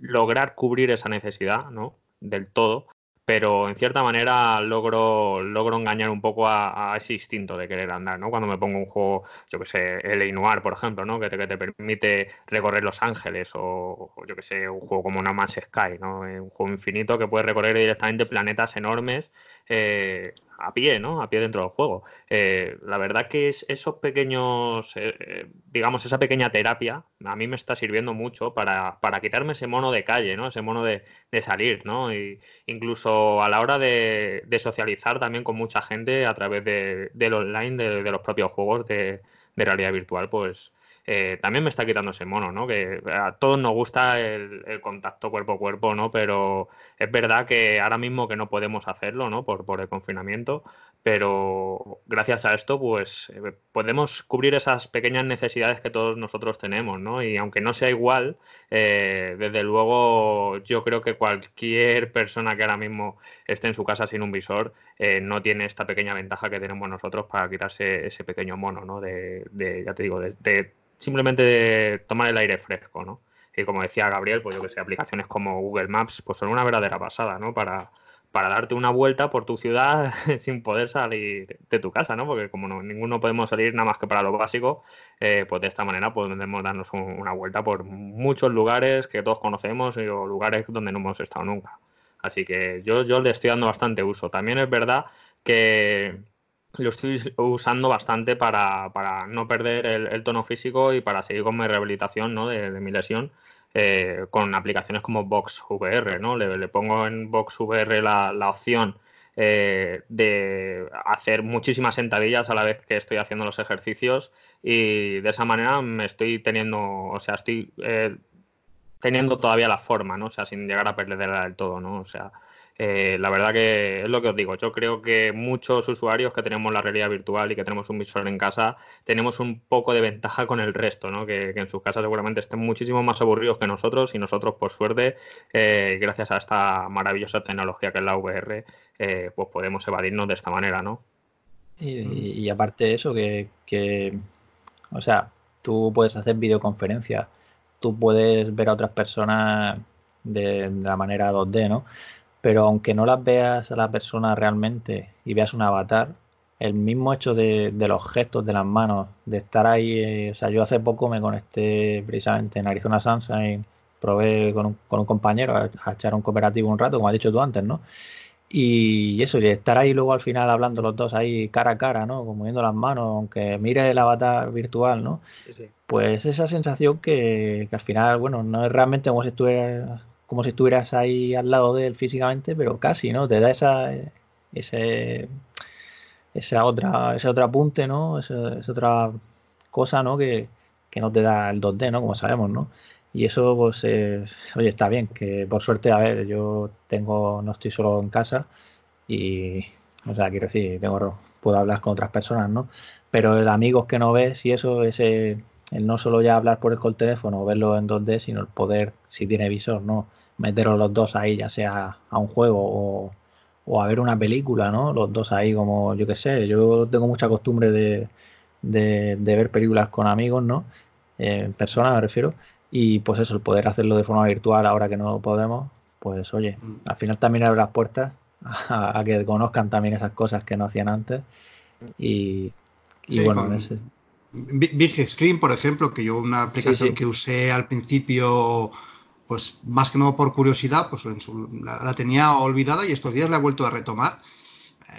lograr cubrir esa necesidad, ¿no? Del todo, pero en cierta manera logro, logro engañar un poco a, ese instinto de querer andar, ¿no? Cuando me pongo un juego, yo que sé, el Noir, por ejemplo, ¿no? Que te, que te permite recorrer Los Ángeles o, yo que sé, un juego como No Man's Sky, ¿no? Eh, un juego infinito que puede recorrer directamente planetas enormes eh, a pie, ¿no? A pie dentro del juego. Eh, la verdad que es esos pequeños, eh, eh, digamos, esa pequeña terapia a mí me está sirviendo mucho para, quitarme ese mono de calle, ¿no? Ese mono de, salir, ¿no? Y incluso a la hora de, socializar también con mucha gente a través del online, de, de los propios juegos de, realidad virtual, pues eh, también me está quitando ese mono, ¿no? Que a todos nos gusta el, contacto cuerpo a cuerpo, ¿no? Pero es verdad que ahora mismo que no podemos hacerlo, ¿no? Por, el confinamiento, pero gracias a esto, pues eh, podemos cubrir esas pequeñas necesidades que todos nosotros tenemos, ¿no? Y aunque no sea igual, eh, desde luego yo creo que cualquier persona que ahora mismo esté en su casa sin un visor no tiene esta pequeña ventaja que tenemos nosotros para quitarse ese pequeño mono, ¿no? De, ya te digo, de simplemente tomar el aire fresco, ¿no? Y como decía Gabriel, pues yo que sé, aplicaciones como Google Maps, pues son una verdadera pasada, ¿no? Para, para darte una vuelta por tu ciudad sin poder salir de tu casa, ¿no? Porque como no, ninguno podemos salir nada más que para lo básico, eh, pues de esta manera podemos darnos una vuelta por muchos lugares que todos conocemos o lugares donde no hemos estado nunca. Así que yo, yo le estoy dando bastante uso. También es verdad que lo estoy usando bastante para, no perder el, tono físico y para seguir con mi rehabilitación ¿no? de, mi lesión eh, con aplicaciones como Box VR. ¿no? Le, pongo en Box VR la, opción eh, de hacer muchísimas sentadillas a la vez que estoy haciendo los ejercicios y de esa manera me estoy teniendo, o sea, estoy eh, teniendo todavía la forma, ¿no? O sea, sin llegar a perderla del todo, ¿no? O sea, eh, la verdad que es lo que os digo. Yo creo que muchos usuarios que tenemos la realidad virtual y que tenemos un visor en casa, tenemos un poco de ventaja con el resto, ¿no? Que, en sus casas seguramente estén muchísimo más aburridos que nosotros y nosotros, por suerte, eh, gracias a esta maravillosa tecnología que es la VR, eh, pues podemos evadirnos de esta manera, ¿no? Y, aparte de eso, que, o sea, tú puedes hacer videoconferencias, tú puedes ver a otras personas de, de la manera 2D, ¿no? Pero aunque no las veas a la persona realmente y veas un avatar, el mismo hecho de, los gestos de las manos, de estar ahí, eh, o sea, yo hace poco me conecté precisamente en Arizona Sunshine, probé con un, con un compañero a, echar un cooperativo un rato, como has dicho tú antes, ¿no? Y eso, y estar ahí luego al final hablando los dos ahí cara a cara, ¿no? Como viendo las manos, aunque mire el avatar virtual, ¿no? Pues esa sensación que, que, al final, bueno, no es realmente como si estuviera como si estuvieras ahí al lado de él físicamente, pero casi, ¿no? Te da esa, ese, esa otra, ese otro apunte, ¿no? Esa, otra cosa, ¿no? Que, no te da el 2D, ¿no? Como sabemos, ¿no? Y eso, pues, oye, está bien, que por suerte, a ver, yo tengo, no estoy solo en casa y, o sea, quiero decir, tengo, puedo hablar con otras personas, ¿no? Pero el amigos que no ves y eso, ese, el no solo ya hablar por el teléfono o verlo en 2D, sino el poder, si tiene visor, ¿no? Meteros los dos ahí, ya sea a un juego o, a ver una película, ¿no? Los dos ahí como, yo qué sé, yo tengo mucha costumbre de, ver películas con amigos, ¿no? Eh, en persona me refiero. Y pues eso, el poder hacerlo de forma virtual ahora que no podemos, pues oye, mm. al final también abre las puertas a, que conozcan también esas cosas que no hacían antes. Y, bueno, ese... Big Screen, por ejemplo, que yo una aplicación que usé al principio pues más que no por curiosidad, pues la, tenía olvidada y estos días la he vuelto a retomar.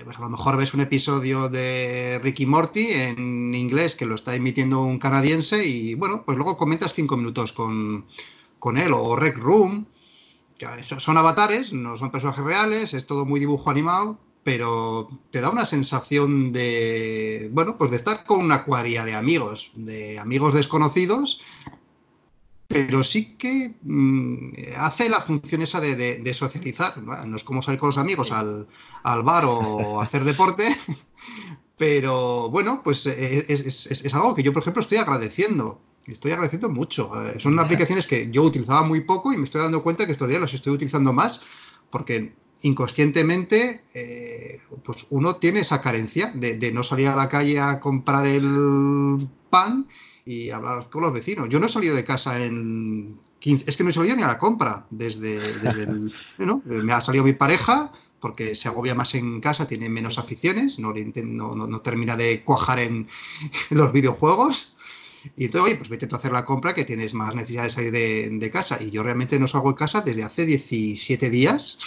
pues a lo mejor ves un episodio de Ricky Morty en inglés que lo está emitiendo un canadiense y bueno, pues luego comentas cinco minutos con, con él o Rec Room. Que son avatares, no son personajes reales, es todo muy dibujo animado, pero te da una sensación de, bueno, pues de estar con una cuadrilla de amigos, de amigos desconocidos, pero sí que mm, hace la función esa de, socializar. ¿no? es como salir con los amigos al, bar o hacer deporte, pero bueno, pues es, algo que yo, por ejemplo, estoy agradeciendo. Estoy agradeciendo mucho. Eh, son aplicaciones que yo utilizaba muy poco y me estoy dando cuenta que estos días las estoy utilizando más porque inconscientemente, eh, pues uno tiene esa carencia de, no salir a la calle a comprar el pan y hablar con los vecinos. Yo no he salido de casa en 15, es que no he salido ni a la compra desde, el, me ha salido mi pareja porque se agobia más en casa, tiene menos aficiones, no, no, termina de cuajar en, los videojuegos. Y entonces, oye, pues vete tú a hacer la compra que tienes más necesidad de salir de, de casa. Y yo realmente no salgo de casa desde hace 17 días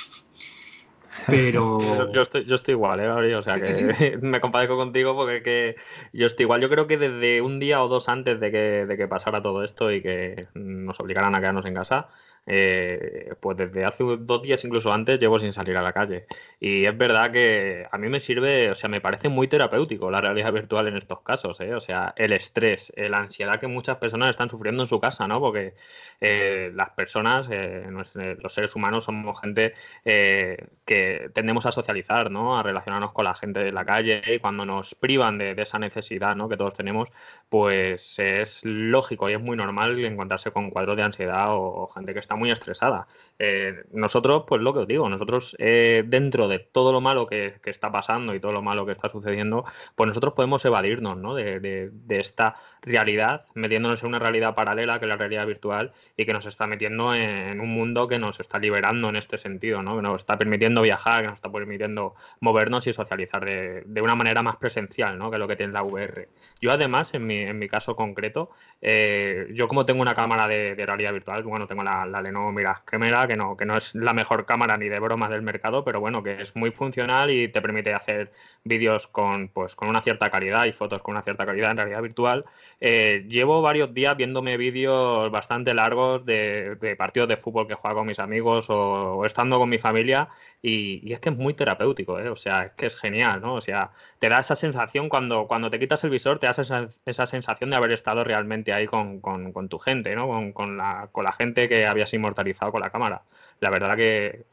pero. Yo, estoy, yo estoy igual, ¿eh, O sea, que me compadezco contigo porque que yo estoy igual. Yo creo que desde un día o dos antes de que, de que pasara todo esto y que nos obligaran a quedarnos en casa, eh, pues desde hace dos días incluso antes llevo sin salir a la calle. Y es verdad que a mí me sirve, o sea, me parece muy terapéutico la realidad virtual en estos casos, ¿eh? O sea, el estrés, eh, la ansiedad que muchas personas están sufriendo en su casa, ¿no? Porque las personas, los seres humanos somos gente que tendemos a socializar, ¿no? A relacionarnos con la gente de la calle y cuando nos privan de, esa necesidad, ¿no? Que todos tenemos, pues es lógico y es muy normal encontrarse con cuadros de ansiedad o gente que está muy estresada. Eh, nosotros, pues lo que os digo, nosotros eh, dentro de todo lo malo que, está pasando y todo lo malo que está sucediendo, pues nosotros podemos evadirnos ¿no? de, esta realidad, metiéndonos en una realidad paralela que es la realidad virtual y que nos está metiendo en, un mundo que nos está liberando en este sentido, ¿no? que nos está permitiendo viajar, que nos está permitiendo movernos y socializar de, una manera más presencial ¿no? que lo que tiene la VR. Yo además, en mi, caso concreto, eh, yo como tengo una cámara de, realidad virtual, bueno, tengo la Lenovo Mirage Camera, que no, que no es la mejor cámara ni de broma del mercado, pero bueno, que es muy funcional y te permite hacer vídeos con, pues, con una cierta calidad y fotos con una cierta calidad en realidad virtual. Eh, llevo varios días viéndome vídeos bastante largos de, partidos de fútbol que juego con mis amigos o, estando con mi familia y, es que es muy terapéutico, ¿eh? o sea, es que es genial, ¿no? O sea, te da esa sensación cuando, cuando te quitas el visor, te das esa, esa sensación de haber estado realmente ahí con, con, tu gente, ¿no? Con, con, la, con la gente que inmortalizado con la cámara. La verdad que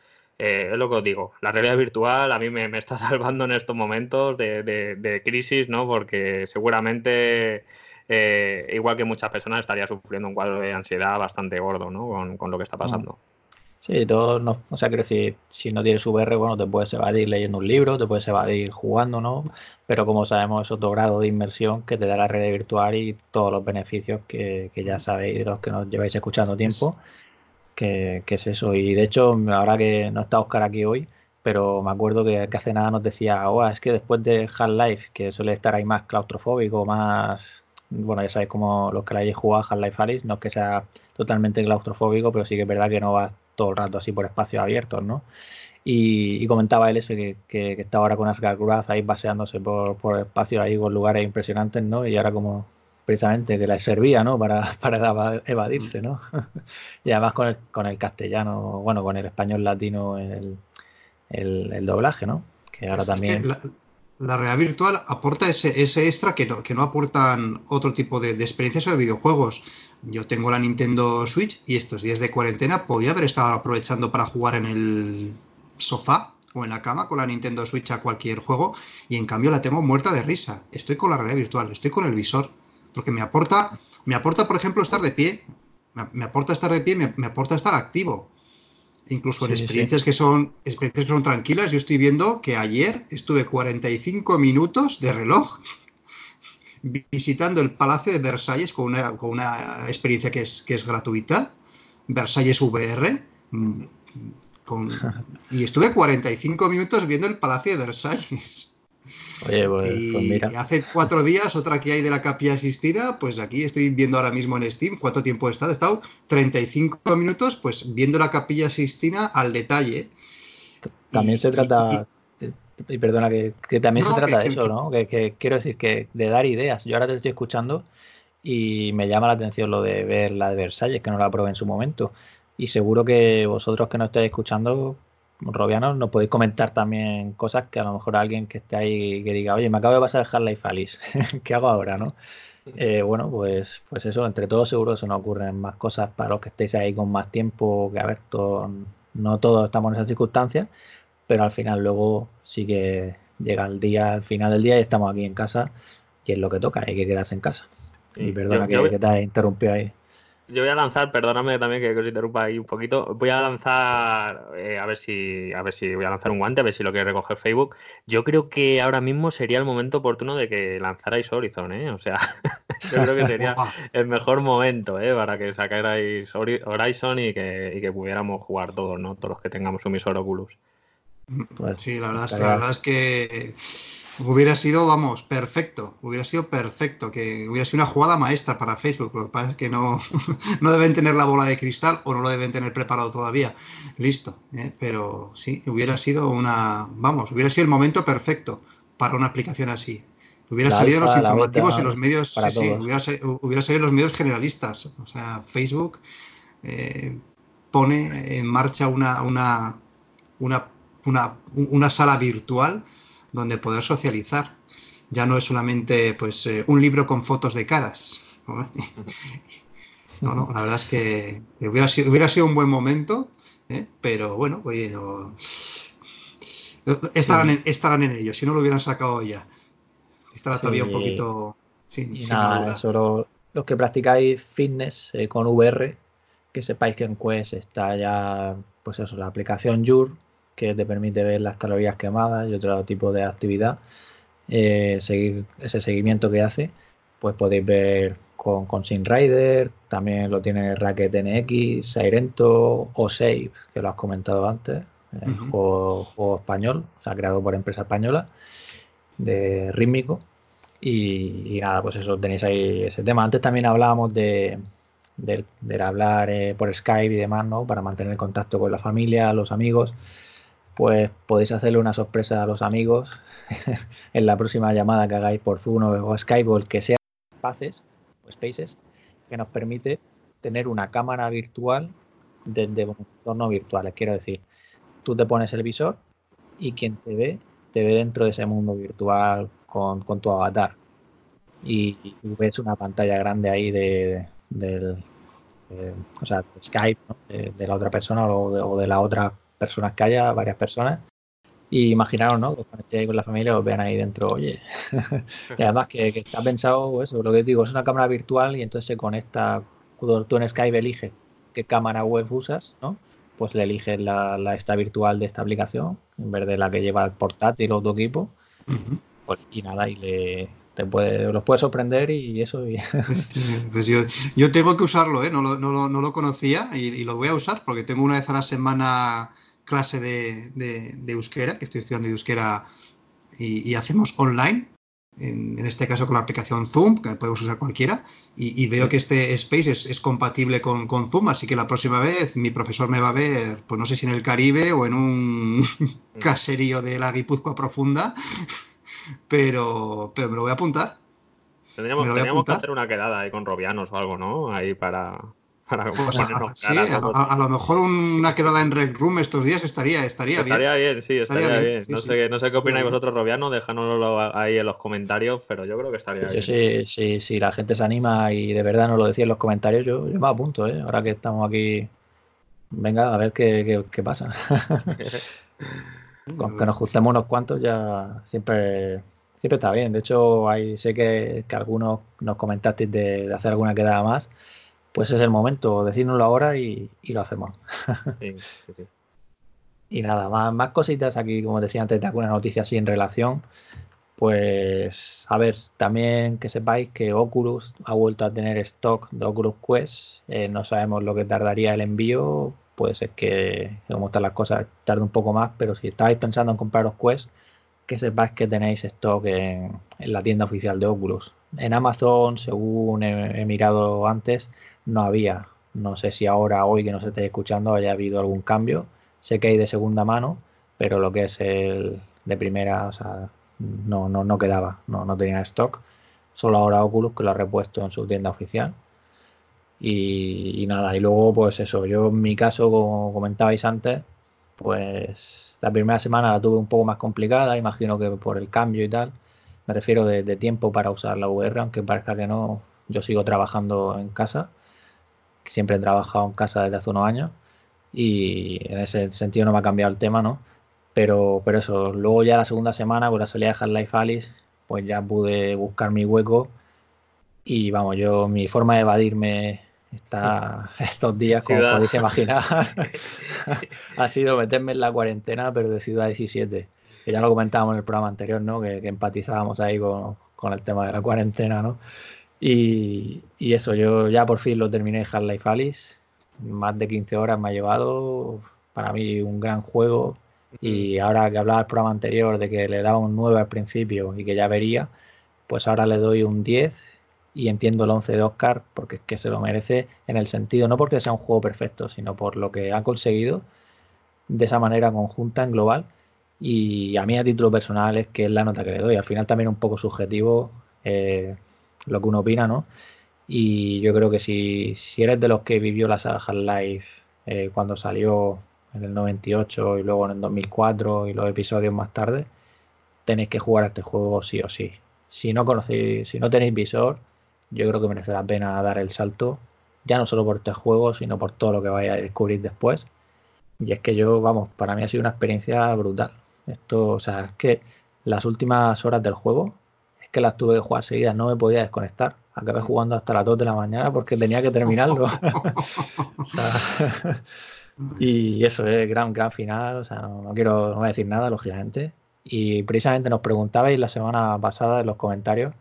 eh, es lo que os digo, la realidad virtual a mí me, está salvando en estos momentos de, crisis, ¿no? Porque seguramente, eh, igual que muchas personas, estaría sufriendo un cuadro de ansiedad bastante gordo, ¿no? Con, lo que está pasando. Sí, todo no, o sea, que si, si no tienes VR, bueno, te puedes evadir leyendo un libro, te puedes evadir jugando, ¿no? Pero como sabemos, es otro grado de inmersión que te da la realidad virtual y todos los beneficios que, que ya sabéis, los que nos lleváis escuchando tiempo que, es eso. Y de hecho, ahora que no está Oscar aquí hoy, pero me acuerdo que, hace nada nos decía, oh, es que después de Half-Life, que suele estar ahí más claustrofóbico, más, bueno, ya sabéis como los que la hayáis jugado Half-Life Alice, no es que sea totalmente claustrofóbico, pero sí que es verdad que no va todo el rato así por espacios abiertos, ¿no? Y, comentaba él ese que, que, que, estaba ahora con Asgard ahí paseándose por, por espacios ahí con lugares impresionantes, ¿no? Y ahora como precisamente que la servía, ¿no? Para, para evadirse, ¿no? y además con el, con el castellano, bueno, con el español latino, el, el, doblaje, ¿no? Que ahora también... la, realidad virtual aporta ese, ese extra que no, que no aportan otro tipo de, de experiencias o de videojuegos. Yo tengo la Nintendo Switch y estos días de cuarentena podía haber estado aprovechando para jugar en el sofá o en la cama con la Nintendo Switch a cualquier juego y en cambio la tengo muerta de risa. Estoy con la realidad virtual, estoy con el visor porque me aporta, me aporta, por ejemplo, estar de pie, me, aporta estar de pie, me, aporta estar activo. Incluso en experiencias que son experiencias que son tranquilas, yo estoy viendo que ayer estuve 45 minutos de reloj visitando el Palacio de Versalles con una, con una experiencia que es, que es gratuita, Versalles VR, mm, y estuve 45 minutos viendo el Palacio de Versalles. Oye, pues, pues mira. hace cuatro días, otra que hay de la Capilla Sistina, pues aquí estoy viendo ahora mismo en Steam cuánto tiempo he estado. He estado 35 minutos pues viendo la Capilla Sistina al detalle. También se trata, y perdona, que, también se trata de eso, ¿no? Que, quiero decir que de dar ideas. Yo ahora te estoy escuchando y me llama la atención lo de ver la de Versalles, que no la probé en su momento. Y seguro que vosotros que no estáis escuchando, Robianos, nos podéis comentar también cosas que a lo mejor alguien que esté ahí que diga, oye, me acabo de pasar el Half-Life Alice, ¿qué hago ahora, no? Eh, bueno, pues, pues eso, entre todos seguro se nos ocurren más cosas para los que estéis ahí con más tiempo, que a ver, no todos estamos en esas circunstancias, pero al final luego sí que llega el día, al final del día y estamos aquí en casa y es lo que toca, hay que quedarse en casa. Y perdona que, que, te haya interrumpido ahí. Yo voy a lanzar, perdóname también que os interrumpa ahí un poquito. Voy a lanzar, eh, a ver si, a ver si voy a lanzar un guante, a ver si lo quiere recoger Facebook. Yo creo que ahora mismo sería el momento oportuno de que lanzarais Horizon, ¿eh? O sea, yo creo que sería el mejor momento, ¿eh? Para que sacarais Horizon y que, y que pudiéramos jugar todos, ¿no? Todos los que tengamos un visor Oculus. Pues sí, la verdad, la verdad es que Hubiera sido, vamos, perfecto. Hubiera sido perfecto. Que hubiera sido una jugada maestra para Facebook. Lo que pasa es que no, no deben tener la bola de cristal o no lo deben tener preparado todavía. Listo. ¿eh? Pero sí, hubiera sido una. Vamos, hubiera sido el momento perfecto para una aplicación así. Hubiera salido los informativos y los medios. Sí, sí, hubiera, salido en los medios generalistas. O sea, Facebook eh, pone en marcha una, una, una, una, una sala virtual donde poder socializar. Ya no es solamente pues, eh, un libro con fotos de caras. ¿no? no, la verdad es que hubiera sido, hubiera sido un buen momento, ¿eh? pero bueno, oye, estarán, en, estarán en ello. Si no lo hubieran sacado ya, estará todavía un poquito sin, nada, Solo los que practicáis fitness eh, con VR, que sepáis que en Quest está ya, pues eso, la aplicación Jur, que te permite ver las calorías quemadas y otro tipo de actividad, eh, seguir ese seguimiento que hace, pues podéis ver con, con Rider, también lo tiene Racket NX, Sirento o Save, que lo has comentado antes, eh, juego, español, o sea, creado por empresa española de rítmico. Y, nada, pues eso, tenéis ahí ese tema. Antes también hablábamos de, de, hablar eh, por Skype y demás, ¿no? Para mantener el contacto con la familia, los amigos pues podéis hacerle una sorpresa a los amigos en la próxima llamada que hagáis por Zoom o Skype o el que sea, Spaces o Spaces, que nos permite tener una cámara virtual desde entorno virtuales. Quiero decir, tú te pones el visor y quien te ve, te ve dentro de ese mundo virtual con, tu avatar. Y, ves una pantalla grande ahí de, del o sea, Skype de, la otra persona o de la otra personas que haya, varias personas. Y imaginaros, ¿no? Que conectéis con la familia os vean ahí dentro, oye. y además que, está pensado, eso, lo que digo, es una cámara virtual y entonces se conecta, cuando tú en Skype eliges qué cámara web usas, ¿no? Pues le eliges la, esta virtual de esta aplicación en vez de la que lleva el portátil o tu equipo. pues, y nada, y le, te puede, los puede sorprender y eso. Pues yo, tengo que usarlo, ¿eh? no, lo, no, no lo conocía y, y, lo voy a usar porque tengo una vez a la semana clase de, de, euskera, que estoy estudiando de euskera y, hacemos online, en, este caso con la aplicación Zoom, que podemos usar cualquiera, y, veo que este Space es, compatible con, con, Zoom, así que la próxima vez mi profesor me va a ver, pues no sé si en el Caribe o en un caserío de la Guipúzcoa profunda, pero, pero me lo voy a apuntar. Tendríamos, que hacer una quedada ahí con Robianos o algo, ¿no? Ahí para, pues sí, a, lo mejor una quedada en Red Room estos días estaría, estaría, bien. Estaría bien, sí, estaría, bien. No, Sé, no sé qué opináis vosotros, Robiano, déjanoslo ahí en los comentarios, pero yo creo que estaría bien. Sí, sí, sí, la gente se anima y de verdad nos lo decía en los comentarios, yo, yo me apunto, ¿eh? ahora que estamos aquí. Venga, a ver qué, qué, pasa. Con que nos juntemos unos cuantos ya siempre siempre está bien. De hecho, hay, sé que, que algunos nos comentasteis de, de hacer alguna quedada más pues es el momento, decírnoslo ahora y, lo hacemos. Sí, sí, sí. Y nada, más, más cositas aquí, como decía antes, de alguna noticia así en relación. Pues, a ver, también que sepáis que Oculus ha vuelto a tener stock de Oculus Quest. Eh, no sabemos lo que tardaría el envío. Puede ser que, como están las cosas, tarde un poco más. Pero si estáis pensando en compraros Quest, que sepáis que tenéis stock en, la tienda oficial de Oculus. En Amazon, según he mirado antes, no había. No sé si ahora, hoy que nos estéis escuchando, haya habido algún cambio. Sé que hay de segunda mano, pero lo que es el, de primera, o sea, no, no, no quedaba, no, no tenía stock. Solo ahora Oculus que lo ha repuesto en su tienda oficial. Y, nada, y luego pues eso, yo en mi caso, como comentabais antes, pues la primera semana la tuve un poco más complicada, imagino que por el cambio y tal. Me refiero de, de tiempo para usar la VR, aunque parezca que no, yo sigo trabajando en casa. Siempre he trabajado en casa desde hace unos años y en ese sentido no me ha cambiado el tema, ¿no? Pero, pero eso, luego ya la segunda semana con la salida de Half-Life Alice, pues ya pude buscar mi hueco y vamos, yo mi forma de evadirme está estos días, como podéis imaginar, ha sido meterme en la cuarentena, pero de Ciudad 17. Que ya lo comentábamos en el programa anterior, ¿no? Que, empatizábamos ahí con, con, el tema de la cuarentena, ¿no? Y, y, eso, yo ya por fin lo terminé Half-Life Alice. Más de 15 horas me ha llevado. Para mí un gran juego. Y ahora que hablaba el programa anterior de que le daba un 9 al principio y que ya vería, pues ahora le doy un 10 y entiendo el 11 de Oscar porque es que se lo merece en el sentido, no porque sea un juego perfecto, sino por lo que ha conseguido de esa manera conjunta en global. Y a mí a título personal es que es la nota que le doy. Al final también un poco subjetivo eh, lo que uno opina, ¿no? Y yo creo que si, si eres de los que vivió la saga Half-Life eh, cuando salió en el 98 y luego en el 2004 y los episodios más tarde, tenéis que jugar a este juego sí o sí. Si no conocéis, si no tenéis visor, yo creo que merece la pena dar el salto, ya no solo por este juego, sino por todo lo que vaya a descubrir después. Y es que yo, vamos, para mí ha sido una experiencia brutal. Esto, o sea, es que las últimas horas del juego, que las tuve que jugar seguidas, no me podía desconectar. Acabé jugando hasta las 2 de la mañana porque tenía que terminarlo. o sea, y eso es gran, gran final. O sea, no, quiero no voy a decir nada, lógicamente. Y precisamente nos preguntabais la semana pasada en los comentarios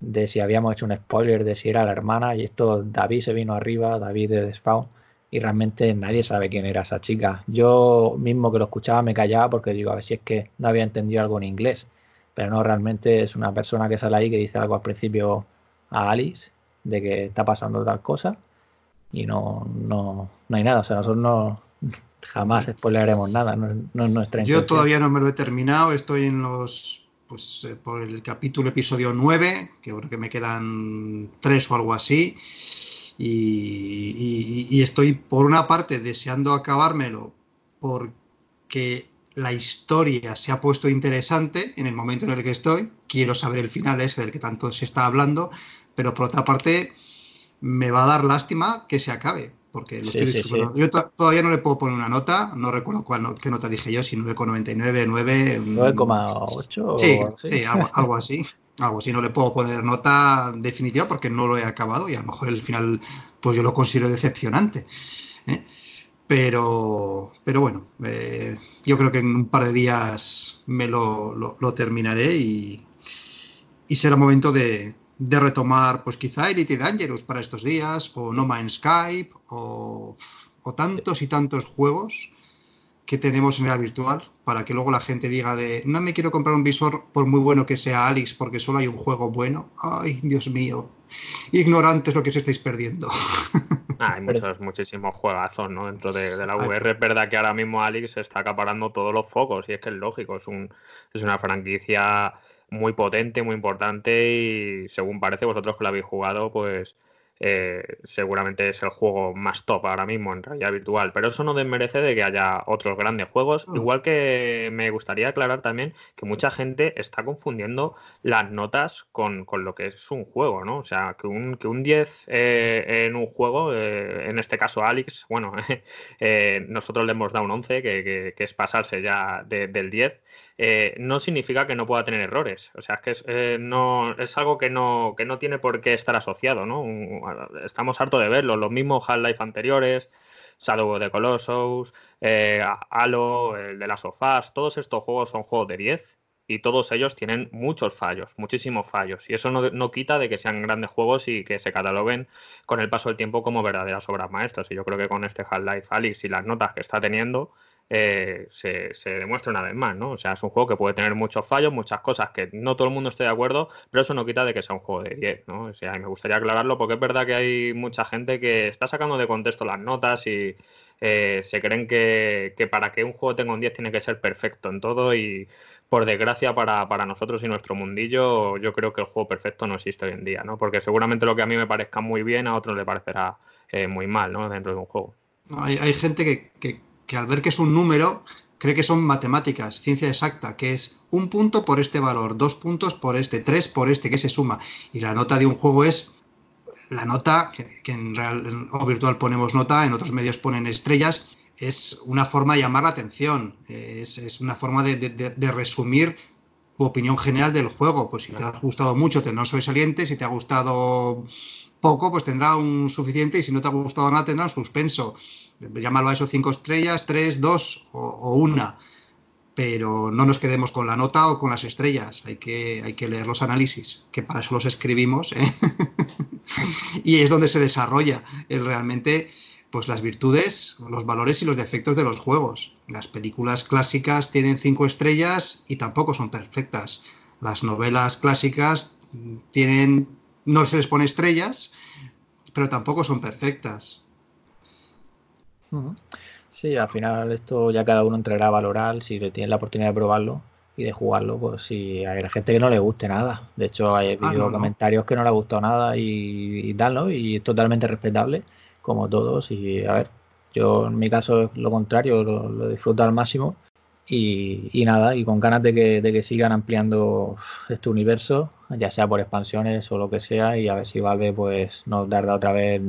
de si habíamos hecho un spoiler de si era la hermana. Y esto, David se vino arriba, David de Spawn, y realmente nadie sabe quién era esa chica. Yo mismo que lo escuchaba me callaba porque digo, a ver si es que no había entendido algo en inglés. Pero no, realmente es una persona que sale ahí que dice algo al principio a Alice de que está pasando tal cosa y no, no, no hay nada. O sea, nosotros no jamás spoileremos nada, no, no nuestra Yo todavía no me lo he terminado, estoy en los pues eh, por el capítulo episodio 9, que creo que me quedan tres o algo así. Y, y, estoy por una parte deseando acabármelo porque la historia se ha puesto interesante en el momento en el que estoy. Quiero saber el final ese del que tanto se está hablando, pero por otra parte me va a dar lástima que se acabe, porque Yo todavía no le puedo poner una nota, no recuerdo cuál qué nota dije yo, si 9,99, 9... 9,8. Sí, sí algo, así. Algo así, no le puedo poner nota definitiva porque no lo he acabado y a lo mejor el final pues yo lo considero decepcionante. ¿eh? Pero, pero bueno, eh, yo creo que en un par de días me lo, terminaré y, y será momento de, de retomar, pues quizá Elite Dangerous para estos días, o No Man's Skype, o, o, tantos y tantos juegos que tenemos en la virtual, para que luego la gente diga de, no me quiero comprar un visor por muy bueno que sea Alex, porque solo hay un juego bueno. Ay, Dios mío, ignorantes lo que os estáis perdiendo. Ah, hay muchos, muchísimos juegazos ¿no? dentro de, la VR. Es verdad que ahora mismo Alex está acaparando todos los focos y es que es lógico, es, un, es una franquicia muy potente, muy importante y según parece vosotros que lo habéis jugado, pues eh, seguramente es el juego más top ahora mismo en realidad virtual, pero eso no desmerece de que haya otros grandes juegos, mm. igual que me gustaría aclarar también que mucha gente está confundiendo las notas con, lo que es un juego, ¿no? O sea, que un, que un 10 eh, en un juego, eh, en este caso Alex, bueno, nosotros le hemos dado un 11, que, es pasarse ya del 10, no significa que no pueda tener errores, o sea, es que es, no, es algo que no, que no tiene por qué estar asociado, ¿no? Estamos harto de verlo, los mismos Half-Life anteriores, Shadow the Colossus, eh, Halo, el de las sofás, todos estos juegos son juegos de 10 y todos ellos tienen muchos fallos, muchísimos fallos. Y eso no, quita de que sean grandes juegos y que se cataloguen con el paso del tiempo como verdaderas obras maestras. Y yo creo que con este Half-Life Alyx y las notas que está teniendo, eh, se, demuestre una vez más, ¿no? O sea, es un juego que puede tener muchos fallos, muchas cosas que no todo el mundo esté de acuerdo, pero eso no quita de que sea un juego de 10, ¿no? O sea, y me gustaría aclararlo porque es verdad que hay mucha gente que está sacando de contexto las notas y eh, se creen que, para que un juego tenga un 10 tiene que ser perfecto en todo y por desgracia para, nosotros y nuestro mundillo, yo creo que el juego perfecto no existe hoy en día, ¿no? Porque seguramente lo que a mí me parezca muy bien, a otros le parecerá eh, muy mal, ¿no? Dentro de un juego. Hay, gente que que al ver que es un número, cree que son matemáticas, ciencia exacta, que es un punto por este valor, dos puntos por este, tres por este, que se suma. Y la nota de un juego es la nota, que, en real o virtual ponemos nota, en otros medios ponen estrellas, es una forma de llamar la atención, es, es una forma de, de, de, resumir tu opinión general del juego. Pues si te ha gustado mucho, tendrá un sobresaliente, si te ha gustado poco, pues tendrá un suficiente, y si no te ha gustado nada, tendrá un suspenso llámalo a eso cinco estrellas, tres, dos o, una. Pero no nos quedemos con la nota o con las estrellas. Hay que, hay que leer los análisis, que para eso los escribimos. ¿eh? y es donde se desarrolla realmente pues las virtudes, los valores y los defectos de los juegos. Las películas clásicas tienen cinco estrellas y tampoco son perfectas. Las novelas clásicas tienen, no se les pone estrellas, pero tampoco son perfectas. Sí, al final esto ya cada uno entrará a valorar si le tiene la oportunidad de probarlo y de jugarlo, pues si hay gente que no le guste nada. De hecho, hay ah, no, comentarios no. que no le ha gustado nada y, y ¿no? Y es totalmente respetable, como todos. Y a ver, yo en mi caso es lo contrario, lo, lo disfruto al máximo. Y, y, nada, y con ganas de que, de que sigan ampliando este universo, ya sea por expansiones o lo que sea, y a ver si Valve pues nos dará otra vez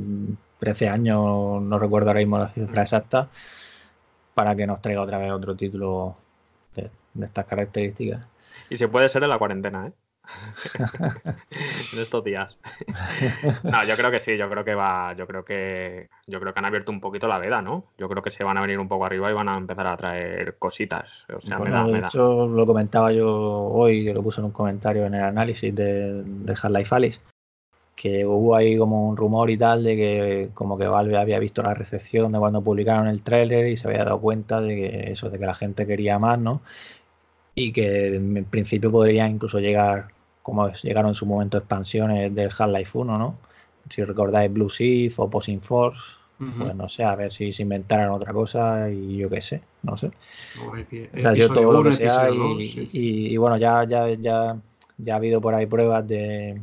13 años, no recuerdo ahora mismo la cifra exacta, para que nos traiga otra vez otro título de, de estas características. Y se puede ser en la cuarentena, ¿eh? en estos días. no, yo creo que sí, yo creo que va, yo creo que yo creo que han abierto un poquito la veda, ¿no? Yo creo que se van a venir un poco arriba y van a empezar a traer cositas. O sea, bueno, me da, de me hecho, da. lo comentaba yo hoy, yo lo puse en un comentario en el análisis de, de Half-Life Alice, que hubo ahí como un rumor y tal de que como que Valve había visto la recepción de cuando publicaron el tráiler y se había dado cuenta de que eso, de que la gente quería más, ¿no? Y que en principio podría incluso llegar, como llegaron en su momento expansiones del Half-Life 1, ¿no? Si recordáis Blue Shift o Posing Force, uh -huh. pues no sé, a ver si se inventaran otra cosa y yo qué sé, no sé. O epi- O sea, yo todo lo que episodio sea uno, y, sí. y- y bueno, ya, ya, ya, ya ha habido por ahí pruebas de,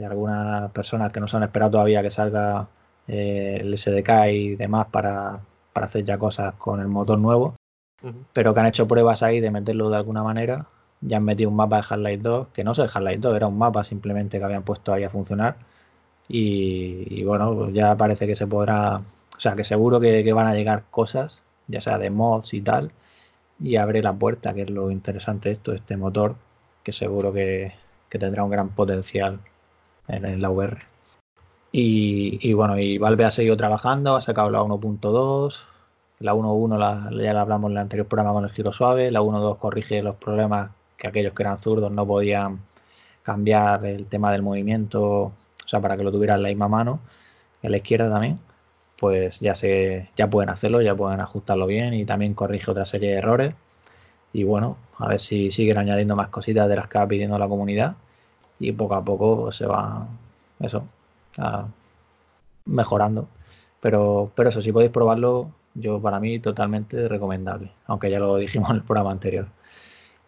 de algunas personas que no se han esperado todavía que salga eh, el SDK y demás para, para hacer ya cosas con el motor nuevo, pero que han hecho pruebas ahí de meterlo de alguna manera. Ya han metido un mapa de Half-Life 2, que no es el Half-Life 2, era un mapa simplemente que habían puesto ahí a funcionar. Y, y bueno, pues ya parece que se podrá, o sea, que seguro que, que van a llegar cosas, ya sea de mods y tal, y abre la puerta, que es lo interesante de esto, este motor, que seguro que, que tendrá un gran potencial en, la VR. Y, bueno, y Valve ha seguido trabajando, ha sacado la 1.2, la 1.1 la, ya la hablamos en el anterior programa con el giro suave, la 1.2 corrige los problemas que aquellos que eran zurdos no podían cambiar el tema del movimiento, o sea, para que lo tuvieran la misma mano, en la izquierda también, pues ya se ya pueden hacerlo, ya pueden ajustarlo bien y también corrige otra serie de errores. Y bueno, a ver si siguen añadiendo más cositas de las que va pidiendo la comunidad y poco a poco se va eso mejorando. Pero, pero eso, si podéis probarlo, yo para mí totalmente recomendable, aunque ya lo dijimos en el programa anterior.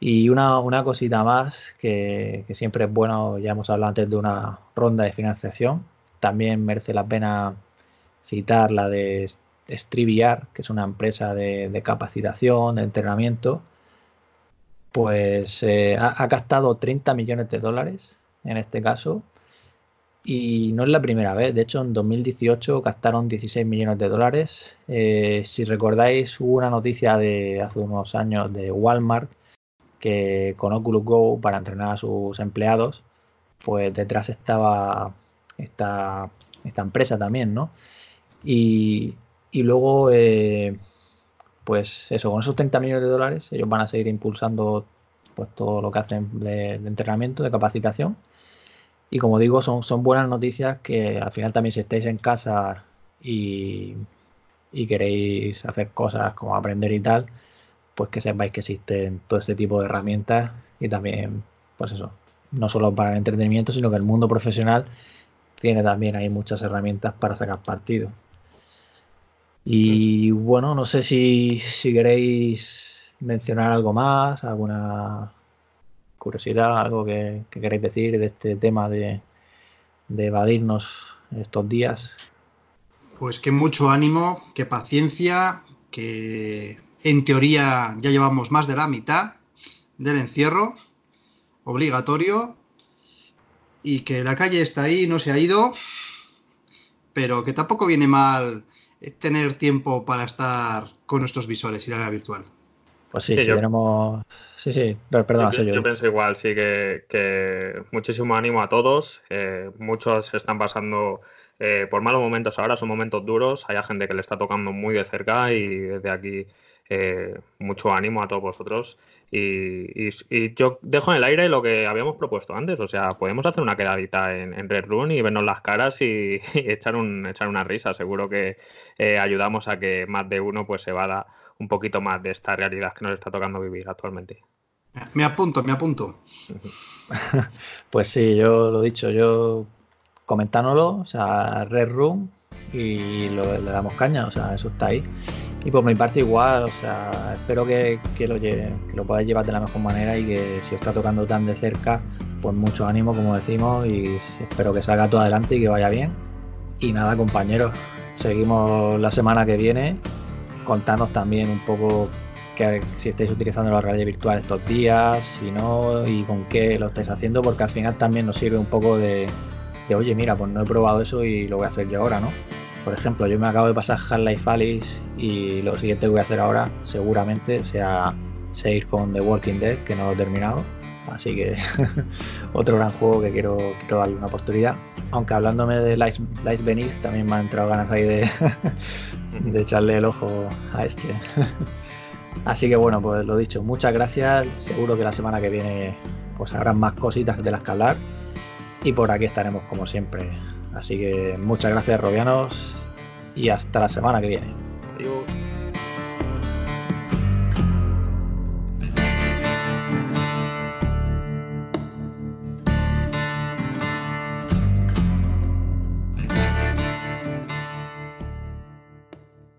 Y una, una cosita más que, que, siempre es bueno, ya hemos hablado antes de una ronda de financiación, también merece la pena citar la de StriVR, que es una empresa de, capacitación, de entrenamiento, pues eh, ha, ha, captado 30 millones de dólares en este caso. Y no es la primera vez, de hecho en 2018 captaron 16 millones de dólares. Eh, si recordáis, hubo una noticia de hace unos años de Walmart que con Oculus Go para entrenar a sus empleados, pues detrás estaba esta, esta empresa también, ¿no? Y, y luego, eh, pues eso, con esos 30 millones de dólares, ellos van a seguir impulsando pues todo lo que hacen de entrenamiento, de capacitación. Y como digo, son, son buenas noticias que al final también si estáis en casa y, y queréis hacer cosas como aprender y tal, pues que sepáis que existen todo este tipo de herramientas y también, pues eso, no solo para el entretenimiento, sino que el mundo profesional tiene también ahí muchas herramientas para sacar partido. Y bueno, no sé si, si queréis mencionar algo más, alguna curiosidad, algo que, queréis decir de este tema de, de evadirnos estos días. Pues que mucho ánimo, que paciencia, que en teoría ya llevamos más de la mitad del encierro obligatorio y que la calle está ahí, no se ha ido, pero que tampoco viene mal tener tiempo para estar con nuestros visores y la virtual. Pues sí, sí, tenemos... Sí, sí, perdona, yo, yo, pienso igual, sí, que, muchísimo ánimo a todos. Eh, muchos están pasando eh, por malos momentos ahora, son momentos duros. Hay gente que le está tocando muy de cerca y desde aquí eh, mucho ánimo a todos vosotros. Y, yo dejo en el aire lo que habíamos propuesto antes. O sea, podemos hacer una quedadita en, Red Run y vernos las caras y, echar, un, echar una risa. Seguro que eh, ayudamos a que más de uno pues se vada un poquito más de esta realidad que nos está tocando vivir actualmente. Me apunto, me apunto. pues sí, yo lo he dicho, yo comentándolo, o sea, Red Room y le damos caña, o sea, eso está ahí. Y por mi parte igual, o sea, espero que, lo, que lo podáis llevar de la mejor manera y que si os está tocando tan de cerca, pues mucho ánimo, como decimos, y espero que salga todo adelante y que vaya bien. Y nada, compañeros, seguimos la semana que viene. Contanos también un poco que, si estáis utilizando la realidad virtual estos días, si no, y con qué lo estáis haciendo, porque al final también nos sirve un poco de, de oye, mira, pues no he probado eso y lo voy a hacer yo ahora, ¿no? Por ejemplo, yo me acabo de pasar Half-Life Alice y lo siguiente que voy a hacer ahora seguramente sea seguir con The Walking Dead, que no lo he terminado. Así que otro gran juego que quiero, quiero darle una oportunidad. Aunque hablándome de Lice, Lice también me han entrado ganas ahí de, de echarle el ojo a este. Así que bueno, pues lo dicho, muchas gracias. Seguro que la semana que viene pues habrán más cositas de las que hablar. Y por aquí estaremos como siempre Así que muchas gracias, Robianos, y hasta la semana que viene.